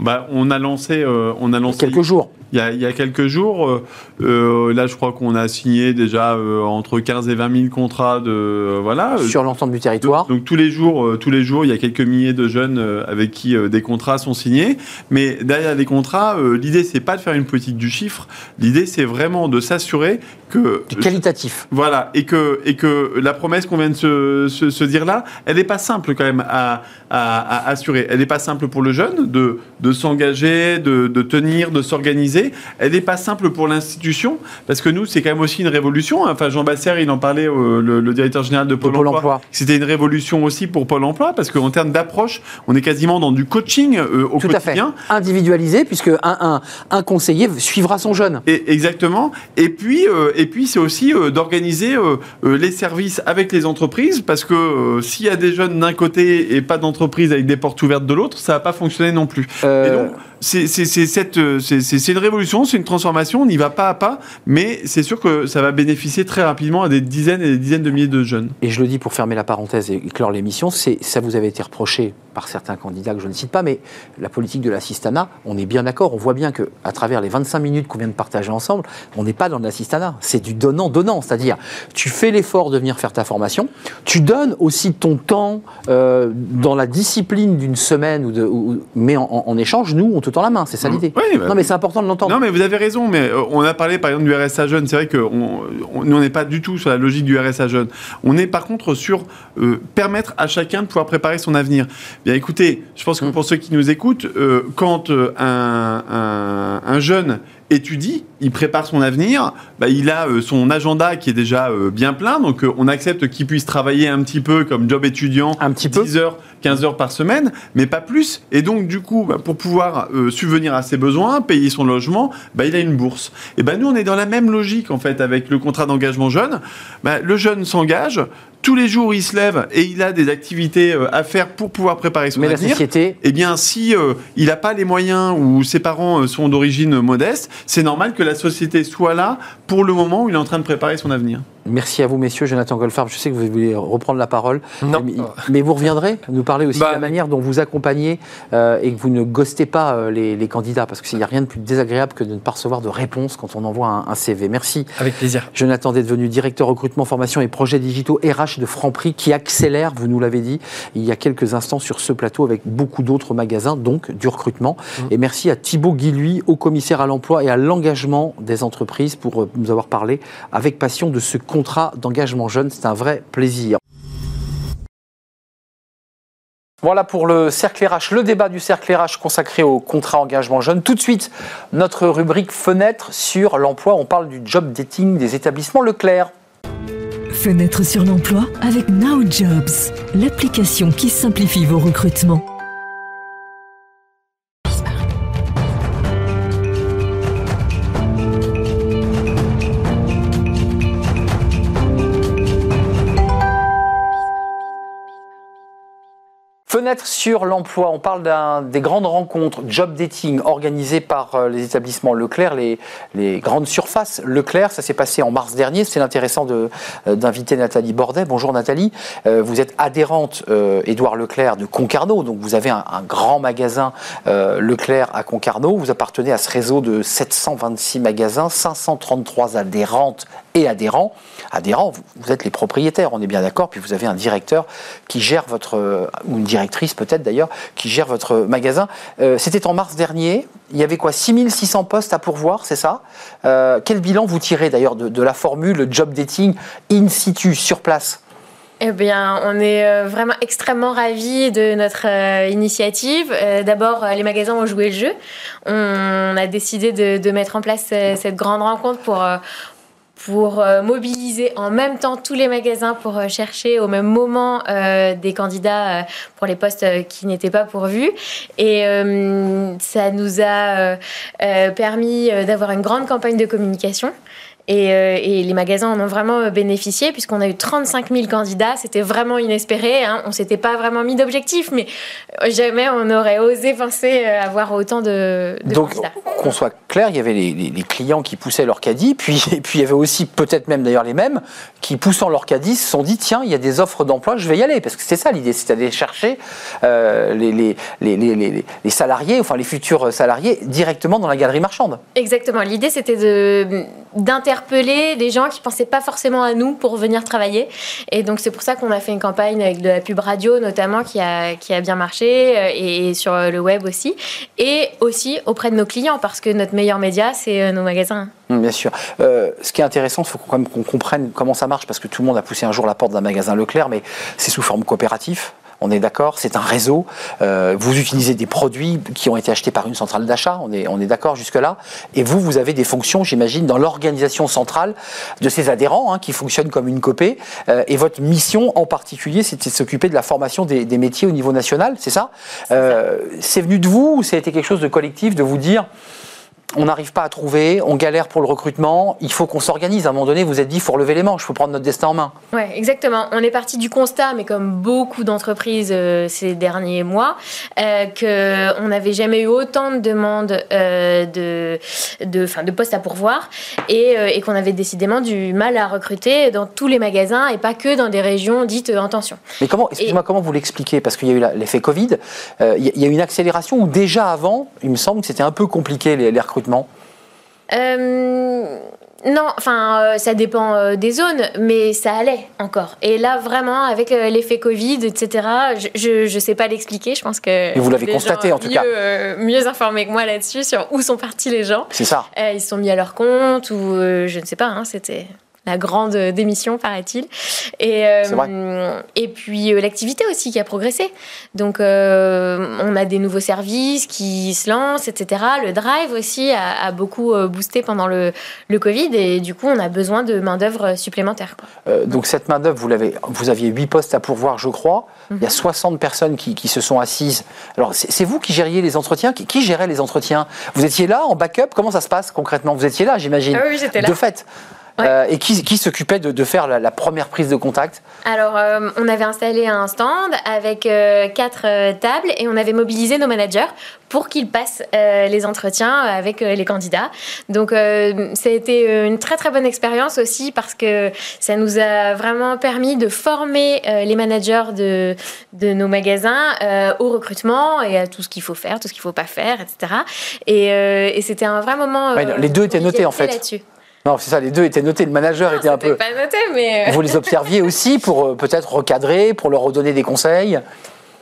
Bah, on a lancé, euh, on a lancé Quelques jours. il y a, il y a quelques jours. euh, là, je crois qu'on a signé déjà euh, entre 15 et 20 000 contrats de voilà. sur l'ensemble du territoire. Donc tous les jours, tous les jours, il y a quelques milliers de jeunes avec qui des contrats sont signés. Mais derrière les contrats, l'idée c'est pas de faire une politique du chiffre. L'idée c'est vraiment de s'assurer que Du qualitatif. voilà, et que, et que la promesse qu'on vient de se, se, se dire là, elle n'est pas simple quand même à, à, à assurer. Elle n'est pas simple pour le jeune de, de s'engager, de, de tenir, de s'organiser. Elle n'est pas simple pour l'institution, parce que nous, c'est quand même aussi une révolution. Enfin, Jean Basser, il en parlait, euh, le, le directeur général de Pôle, Pôle emploi. emploi. C'était une révolution aussi pour Pôle emploi, parce qu'en termes d'approche, on est quasiment dans du coaching euh, au Tout à fait. quotidien. Individualisé, puisque un, un, un conseiller suivra son jeune. Et, exactement. Et puis, euh, et puis c'est aussi euh, d'organiser euh, euh, les services avec les entreprises, parce que s'il y a des jeunes d'un côté et pas d'entreprise avec des portes ouvertes de l'autre, ça va pas fonctionner non plus. Et donc, euh, c'est- une révolution, c'est une transformation, on y va pas à pas, mais c'est sûr que ça va bénéficier très rapidement à des dizaines et des dizaines de milliers de jeunes. et je le dis pour fermer la parenthèse et clore l'émission, ça vous avait été reproché par certains candidats que je ne cite pas, mais la politique de l'assistanat, on est bien d'accord, on voit bien que à travers les 25 minutes qu'on vient de partager ensemble, on n'est pas dans l'assistanat, c'est du donnant-donnant, c'est-à-dire tu fais l'effort de venir faire ta formation, tu donnes aussi ton temps euh, dans la discipline d'une semaine, ou de, mais en, en- en échange, nous, on te la main, c'est ça l'idée. Oui, bah, non mais c'est important de l'entendre. Non, mais vous avez raison. Mais euh, on a parlé par exemple du RSA jeune. C'est vrai que on, on- nous on n'est pas du tout sur la logique du RSA jeune. On est par contre sur euh, permettre à chacun de pouvoir préparer son avenir. Bien, écoutez, je pense que Mm. pour ceux qui nous écoutent, euh, quand un, un- un jeune étudie, il prépare son avenir, bah, il a euh, son agenda qui est déjà euh, bien plein, donc euh, on accepte qu'il puisse travailler un petit peu comme job étudiant, Un petit peu. 10 heures, 15 heures par semaine, mais pas plus. Et donc, du coup, bah, pour pouvoir euh, subvenir à ses besoins, payer son logement, bah, il a une bourse. Et ben nous, on est dans la même logique, en fait, avec le contrat d'engagement jeune. Bah, le jeune s'engage, tous les jours, il se lève et il a des activités euh, à faire pour pouvoir préparer son mais la avenir. société, Eh bien, si euh, il n'a pas les moyens ou ses parents euh, sont d'origine modeste, c'est normal que la société soit là pour le moment où il est en train de préparer son avenir. Merci à vous messieurs, Jonathan Goldfarb, je sais que vous voulez reprendre la parole. Non. Mais, mais vous reviendrez nous parler aussi Bah, de la manière dont vous accompagnez euh, et que vous ne ghostez pas euh, les, les candidats, parce qu'il n'y a rien de plus désagréable que de ne pas recevoir de réponse quand on envoie un, un CV. Merci. Avec plaisir. Jonathan d'être devenu directeur recrutement, formation et projets digitaux RH de Franprix, qui accélère, vous nous l'avez dit, il y a quelques instants sur ce plateau avec beaucoup d'autres magasins, donc du recrutement. Et merci à Thibaut Guilluy, au commissaire à l'emploi et à l'engagement des entreprises pour euh, nous avoir parlé avec passion de ce contrat d'engagement jeune. C'est un vrai plaisir. Voilà pour le cercle RH, le débat du cercle RH consacré au contrat engagement jeune. Tout de suite, notre rubrique fenêtre sur l'emploi. On parle du job dating des établissements Leclerc. Fenêtre sur l'emploi avec Now Jobs, l'application qui simplifie vos recrutements. Sur l'emploi, on parle des grandes rencontres job dating organisées par euh, les établissements Leclerc, les, grandes surfaces Leclerc. Ça s'est passé en mars dernier. C'est intéressant euh, d'inviter Nathalie Bordet. Bonjour Nathalie. Euh, vous êtes adhérente Édouard Leclerc de Concarneau, donc vous avez un, grand magasin Leclerc à Concarneau. Vous appartenez à ce réseau de 726 magasins, 533 adhérentes et adhérents. Adhérents, vous, êtes les propriétaires, on est bien d'accord. Puis vous avez un directeur qui gère votre, euh, ou une directrice peut-être d'ailleurs, qui gère votre magasin. Euh, C'était en mars dernier. Il y avait quoi 6600 postes à pourvoir, c'est ça? Euh, Quel bilan vous tirez d'ailleurs de, la formule le job dating in situ, sur place? Eh bien, on est vraiment extrêmement ravis de notre initiative. D'abord, les magasins ont joué le jeu. On a décidé de, mettre en place cette grande rencontre pour, pour euh, mobiliser en même temps tous les magasins pour euh, chercher au même moment euh, des candidats pour les postes qui n'étaient pas pourvus. Et ça nous a permis d'avoir une grande campagne de communication. Euh, et, les magasins en ont vraiment euh, bénéficié puisqu'on a eu 35 000 candidats. C'était vraiment inespéré. Hein. On s'était pas vraiment mis d'objectif, mais euh, jamais on aurait osé penser avoir autant de, de Donc, qu'on soit clair, il y avait les, clients qui poussaient leur caddie, puis, et puis il y avait aussi peut-être même d'ailleurs les mêmes qui, poussant leur caddie, se sont dit tiens, il y a des offres d'emploi, je vais y aller. Parce que c'était ça l'idée, c'était d'aller chercher les, les, salariés, enfin les futurs salariés, directement dans la galerie marchande. Exactement. L'idée, c'était de d'interpeller des gens qui pensaient pas forcément à nous pour venir travailler. Et donc c'est pour ça qu'on a fait une campagne avec de la pub radio notamment qui a, qui a bien marché euh, et, sur le web aussi. Et aussi auprès de nos clients parce que notre meilleur média, c'est euh, nos magasins. Mmh, bien sûr. Euh, ce qui est intéressant, il faut quand même qu'on comprenne comment ça marche parce que tout le monde a poussé un jour la porte d'un magasin Leclerc, mais c'est sous forme coopérative on est d'accord, c'est un réseau. Euh, vous utilisez des produits qui ont été achetés par une centrale d'achat, on est, on est d'accord jusque-là. Et vous, vous avez des fonctions, j'imagine, dans l'organisation centrale de ces adhérents hein, qui fonctionnent comme une copée. Euh, et votre mission en particulier, c'était de s'occuper de la formation des, métiers au niveau national, c'est ça? Euh, C'est venu de vous ou ça été quelque chose de collectif de vous dire on n'arrive pas à trouver, on galère pour le recrutement, il faut qu'on s'organise. À un moment donné, vous êtes dit, il faut relever les manches, il faut prendre notre destin en main. Oui, exactement. On est parti du constat, mais comme beaucoup d'entreprises euh, ces derniers mois, euh, qu'on n'avait jamais eu autant de demandes euh, de, de, de postes à pourvoir et, euh, et qu'on avait décidément du mal à recruter dans tous les magasins et pas que dans des régions dites en tension. Mais comment, excusez-moi, comment vous l'expliquez? Parce qu'il y a eu l'effet Covid, il y a eu une accélération où déjà avant, il me semble que c'était un peu compliqué les, les recrutements euh, non, enfin, euh, ça dépend euh, des zones, mais ça allait encore. Et là, vraiment, avec l'effet Covid, etc., je ne sais pas l'expliquer. Je pense que. vous l'avez constaté, en tout mieux, cas. mieux informés que moi là-dessus, sur où sont partis les gens. C'est ça. ils se sont mis à leur compte, ou je ne sais pas, hein, c'était la grande démission, paraît-il. Et, euh, et puis euh, l'activité aussi qui a progressé. Donc euh, on a des nouveaux services qui se lancent, etc. Le drive aussi a, beaucoup boosté pendant le, le, Covid et du coup on a besoin de main-d'œuvre supplémentaire. donc cette main-d'œuvre, vous, l'avez, vous aviez 8 postes à pourvoir, je crois. Il y a 60 mhm. personnes qui, qui se sont assises. Alors c'est, vous qui gériez les entretiens? Qui, qui, gérait les entretiens? Vous étiez là en backup? Comment ça se passe concrètement? Vous étiez là, j'imagine ah Oui, j'étais là. De fait euh, et qui, qui s'occupait de, de, faire la, première prise de contact Alors, euh, on avait installé un stand avec euh, quatre tables et on avait mobilisé nos managers pour qu'ils passent les entretiens avec les candidats. Donc, ça a été une très très bonne expérience aussi parce que ça nous a vraiment permis de former les managers de, de nos magasins au recrutement et à tout ce qu'il faut faire, tout ce qu'il ne faut pas faire, etc. Et, et c'était un vrai moment. les deux étaient notés en fait. Non, c'est ça, les deux étaient notés. Le manager était un peu. pas noté, mais. Euh, Vous les observiez aussi pour euh, peut-être recadrer, pour leur redonner des conseils?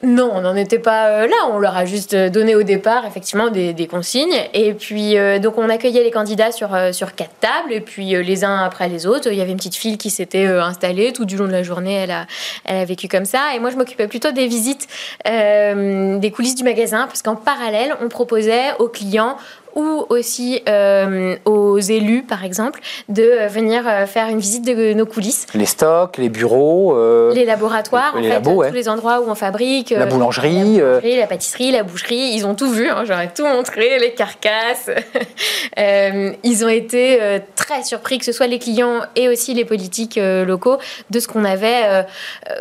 Non, on n'en était pas euh, là. On leur a juste donné au départ, effectivement, des, consignes. Et puis, donc, on accueillait les candidats sur, sur quatre tables, et puis les uns après les autres. Il y avait une petite file qui s'était installée tout du long de la journée. Elle a, elle a vécu comme ça. Et moi, je m'occupais plutôt des visites, des coulisses du magasin, parce qu'en parallèle, on proposait aux clients ou aussi euh, aux élus, par exemple, de venir euh, faire une visite de nos coulisses. Les stocks, les bureaux, euh, les laboratoires, en fait, tous les endroits où on fabrique. La boulangerie, la, pâtisserie, la boucherie, ils ont tout vu. Hein, J'aurais tout montré, les carcasses. ils ont été très surpris, que ce soit les clients et aussi les politiques locaux, de ce qu'on avait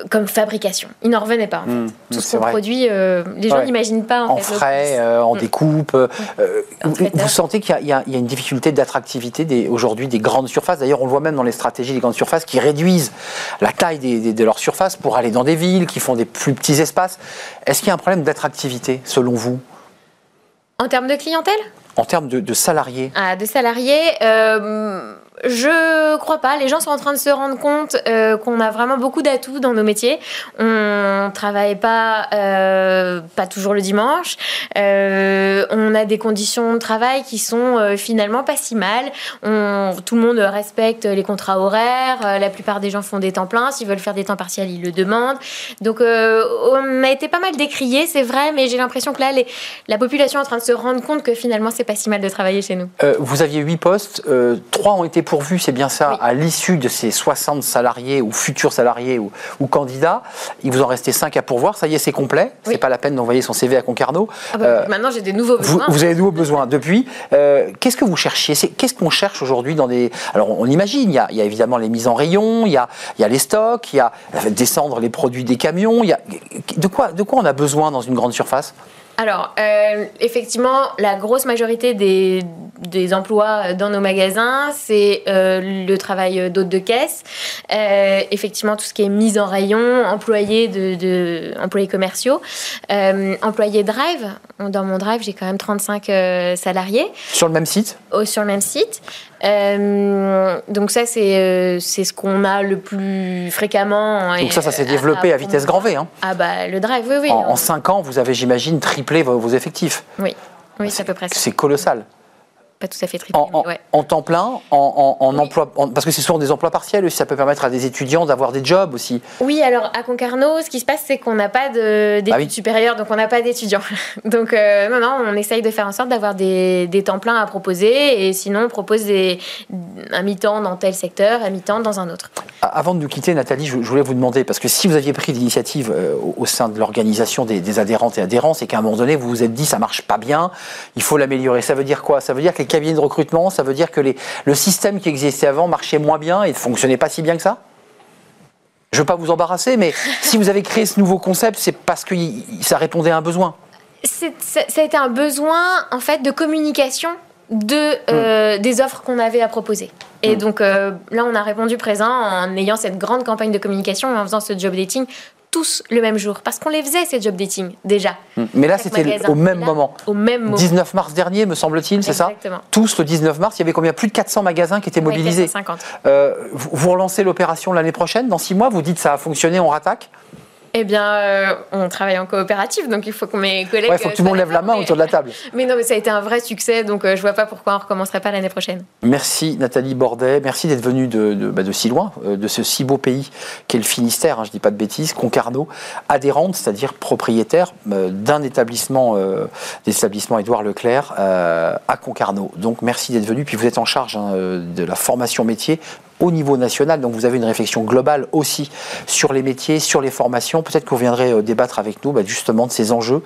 comme fabrication. Ils n'en revenaient pas. En fait. Mmh, tout ce qu'on produit, les gens n'imaginent pas. En, frais, en mmh. découpe vous sentez qu'il y, a une difficulté d'attractivité aujourd'hui des grandes surfaces. D'ailleurs, on le voit même dans les stratégies des grandes surfaces qui réduisent la taille de leurs surfaces pour aller dans des villes, qui font des plus petits espaces. Est-ce qu'il y a un problème d'attractivité, selon vous? En termes de clientèle? En termes de, salariés ah, De salariés, euh, je crois pas. Les gens sont en train de se rendre compte euh, qu'on a vraiment beaucoup d'atouts dans nos métiers. On travaille pas, euh, pas toujours le dimanche. Euh, on a des conditions de travail qui sont finalement pas si mal. Tout le monde respecte les contrats horaires. la plupart des gens font des temps pleins. S'ils veulent faire des temps partiels, ils le demandent. Donc, on a été pas mal décrié, c'est vrai, mais j'ai l'impression que là, la population est en train de se rendre compte que finalement, c'est pas si mal de travailler chez nous. vous aviez huit postes, trois ont été pourvu, c'est bien ça, Oui. à l'issue de ces 60 salariés ou futurs salariés ou, ou candidats, il vous en restait 5 à pourvoir, ça y est, c'est complet, Oui. c'est pas la peine d'envoyer son CV à Concarneau. Ah bah, Euh, maintenant, j'ai des nouveaux Vous, besoins. vous avez de nouveaux besoins. Depuis, euh, qu'est-ce que vous cherchiez? Qu'est-ce qu'on cherche aujourd'hui dans des... Alors, on imagine, il y, a, il y a évidemment les mises en rayon, il y a, il y a les stocks, il y a euh, descendre les produits des camions. Il y a... de, quoi, de quoi on a besoin dans une grande surface? Alors, euh, effectivement, la grosse majorité des, des emplois dans nos magasins, c'est euh, le travail d'hôte de caisse. Euh, effectivement, tout ce qui est mise en rayon, employés, de, de- employés commerciaux, employés drive. Dans mon drive, j'ai quand même 35 euh, salariés Sur le même site? Sur le même site. Donc ça, c'est c'est ce qu'on a le plus fréquemment. Donc ça, ça s'est développé à vitesse grand V. hein. Ah bah, le drive, oui, oui. En, 5 ans, vous avez, j'imagine, triplé vos, vos effectifs. Oui, oui c'est à peu près ça. C'est colossal. Pas tout à fait triplé, En, en- mais ouais. en temps plein, en, en- en Oui. emploi, parce que c'est souvent des emplois partiels aussi, ça peut permettre à des étudiants d'avoir des jobs aussi. Oui, alors à Concarneau, ce qui se passe, c'est qu'on n'a pas de- d'études Ah oui. supérieures, donc on n'a pas d'étudiants. Donc euh, non, non, on essaye de faire en sorte d'avoir des, des temps pleins à proposer, et sinon on propose des, un mi-temps dans tel secteur, un mi-temps dans un autre. Avant de nous quitter, Nathalie, je, je voulais vous demander, parce que si vous aviez pris l'initiative euh, au, au sein de l'organisation des, des adhérentes et adhérents, c'est qu'à un moment donné, vous vous êtes dit, ça marche pas bien, il faut l'améliorer. Ça veut dire quoi? Ça veut dire que les cabinets de recrutement, ça veut dire que les, le système qui existait avant marchait moins bien et ne fonctionnait pas si bien que ça? Je ne veux pas vous embarrasser, mais si vous avez créé ce nouveau concept, c'est parce que ça répondait à un besoin. Ça, ça a été un besoin en fait de communication de, euh, des offres qu'on avait à proposer. Et donc euh, là, on a répondu présent en ayant cette grande campagne de communication et en faisant ce job dating tous le même jour. Parce qu'on les faisait, ces job dating, déjà. Mais là, c'était au même Là, moment. Au même moment. 19 mars dernier, me semble-t-il, c'est ça. Tous le 19 mars, il y avait combien? Plus de 400 magasins qui étaient Ouais, mobilisés. 450. Euh, vous, relancez l'opération l'année prochaine, dans six mois, vous dites ça a fonctionné, on rattaque? Eh bien, euh, on travaille en coopérative, donc il faut que mes collègues. Ouais, il faut que tout le monde lève la main autour de la table. Mais, non, mais ça a été un vrai succès, donc euh, je vois pas pourquoi on recommencerait pas l'année prochaine. Merci Nathalie Bordet, merci d'être venue de, de, bah, de si loin, euh, de ce si beau pays qu'est le Finistère, hein, je dis pas de bêtises, Concarneau, adhérente, c'est-à-dire propriétaire euh, d'un établissement, euh, des établissements Édouard Leclerc euh, à Concarneau. Donc merci d'être venue, puis vous êtes en charge hein, euh, de la formation métier au niveau national, donc vous avez une réflexion globale aussi sur les métiers, sur les formations. Peut-être que vous viendrez euh, débattre avec nous bah, justement de ces enjeux,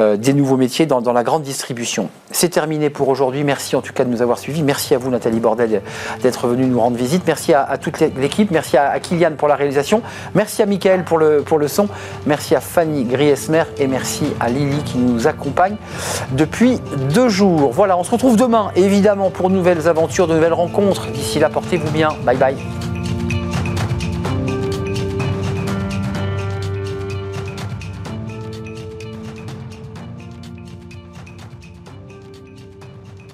euh, des nouveaux métiers dans, la grande distribution. C'est terminé pour aujourd'hui. Merci en tout cas de nous avoir suivis. Merci à vous Nathalie Bordel d'être venue nous rendre visite. Merci à, toute l'équipe. Merci à, à Kylian pour la réalisation. Merci à Mickaël pour le, pour le son. Merci à Fanny Griesmer et merci à Lily qui nous accompagne depuis deux jours. Voilà, on se retrouve demain évidemment pour nouvelles aventures, de nouvelles rencontres. D'ici là, portez-vous bien. Bye 拜。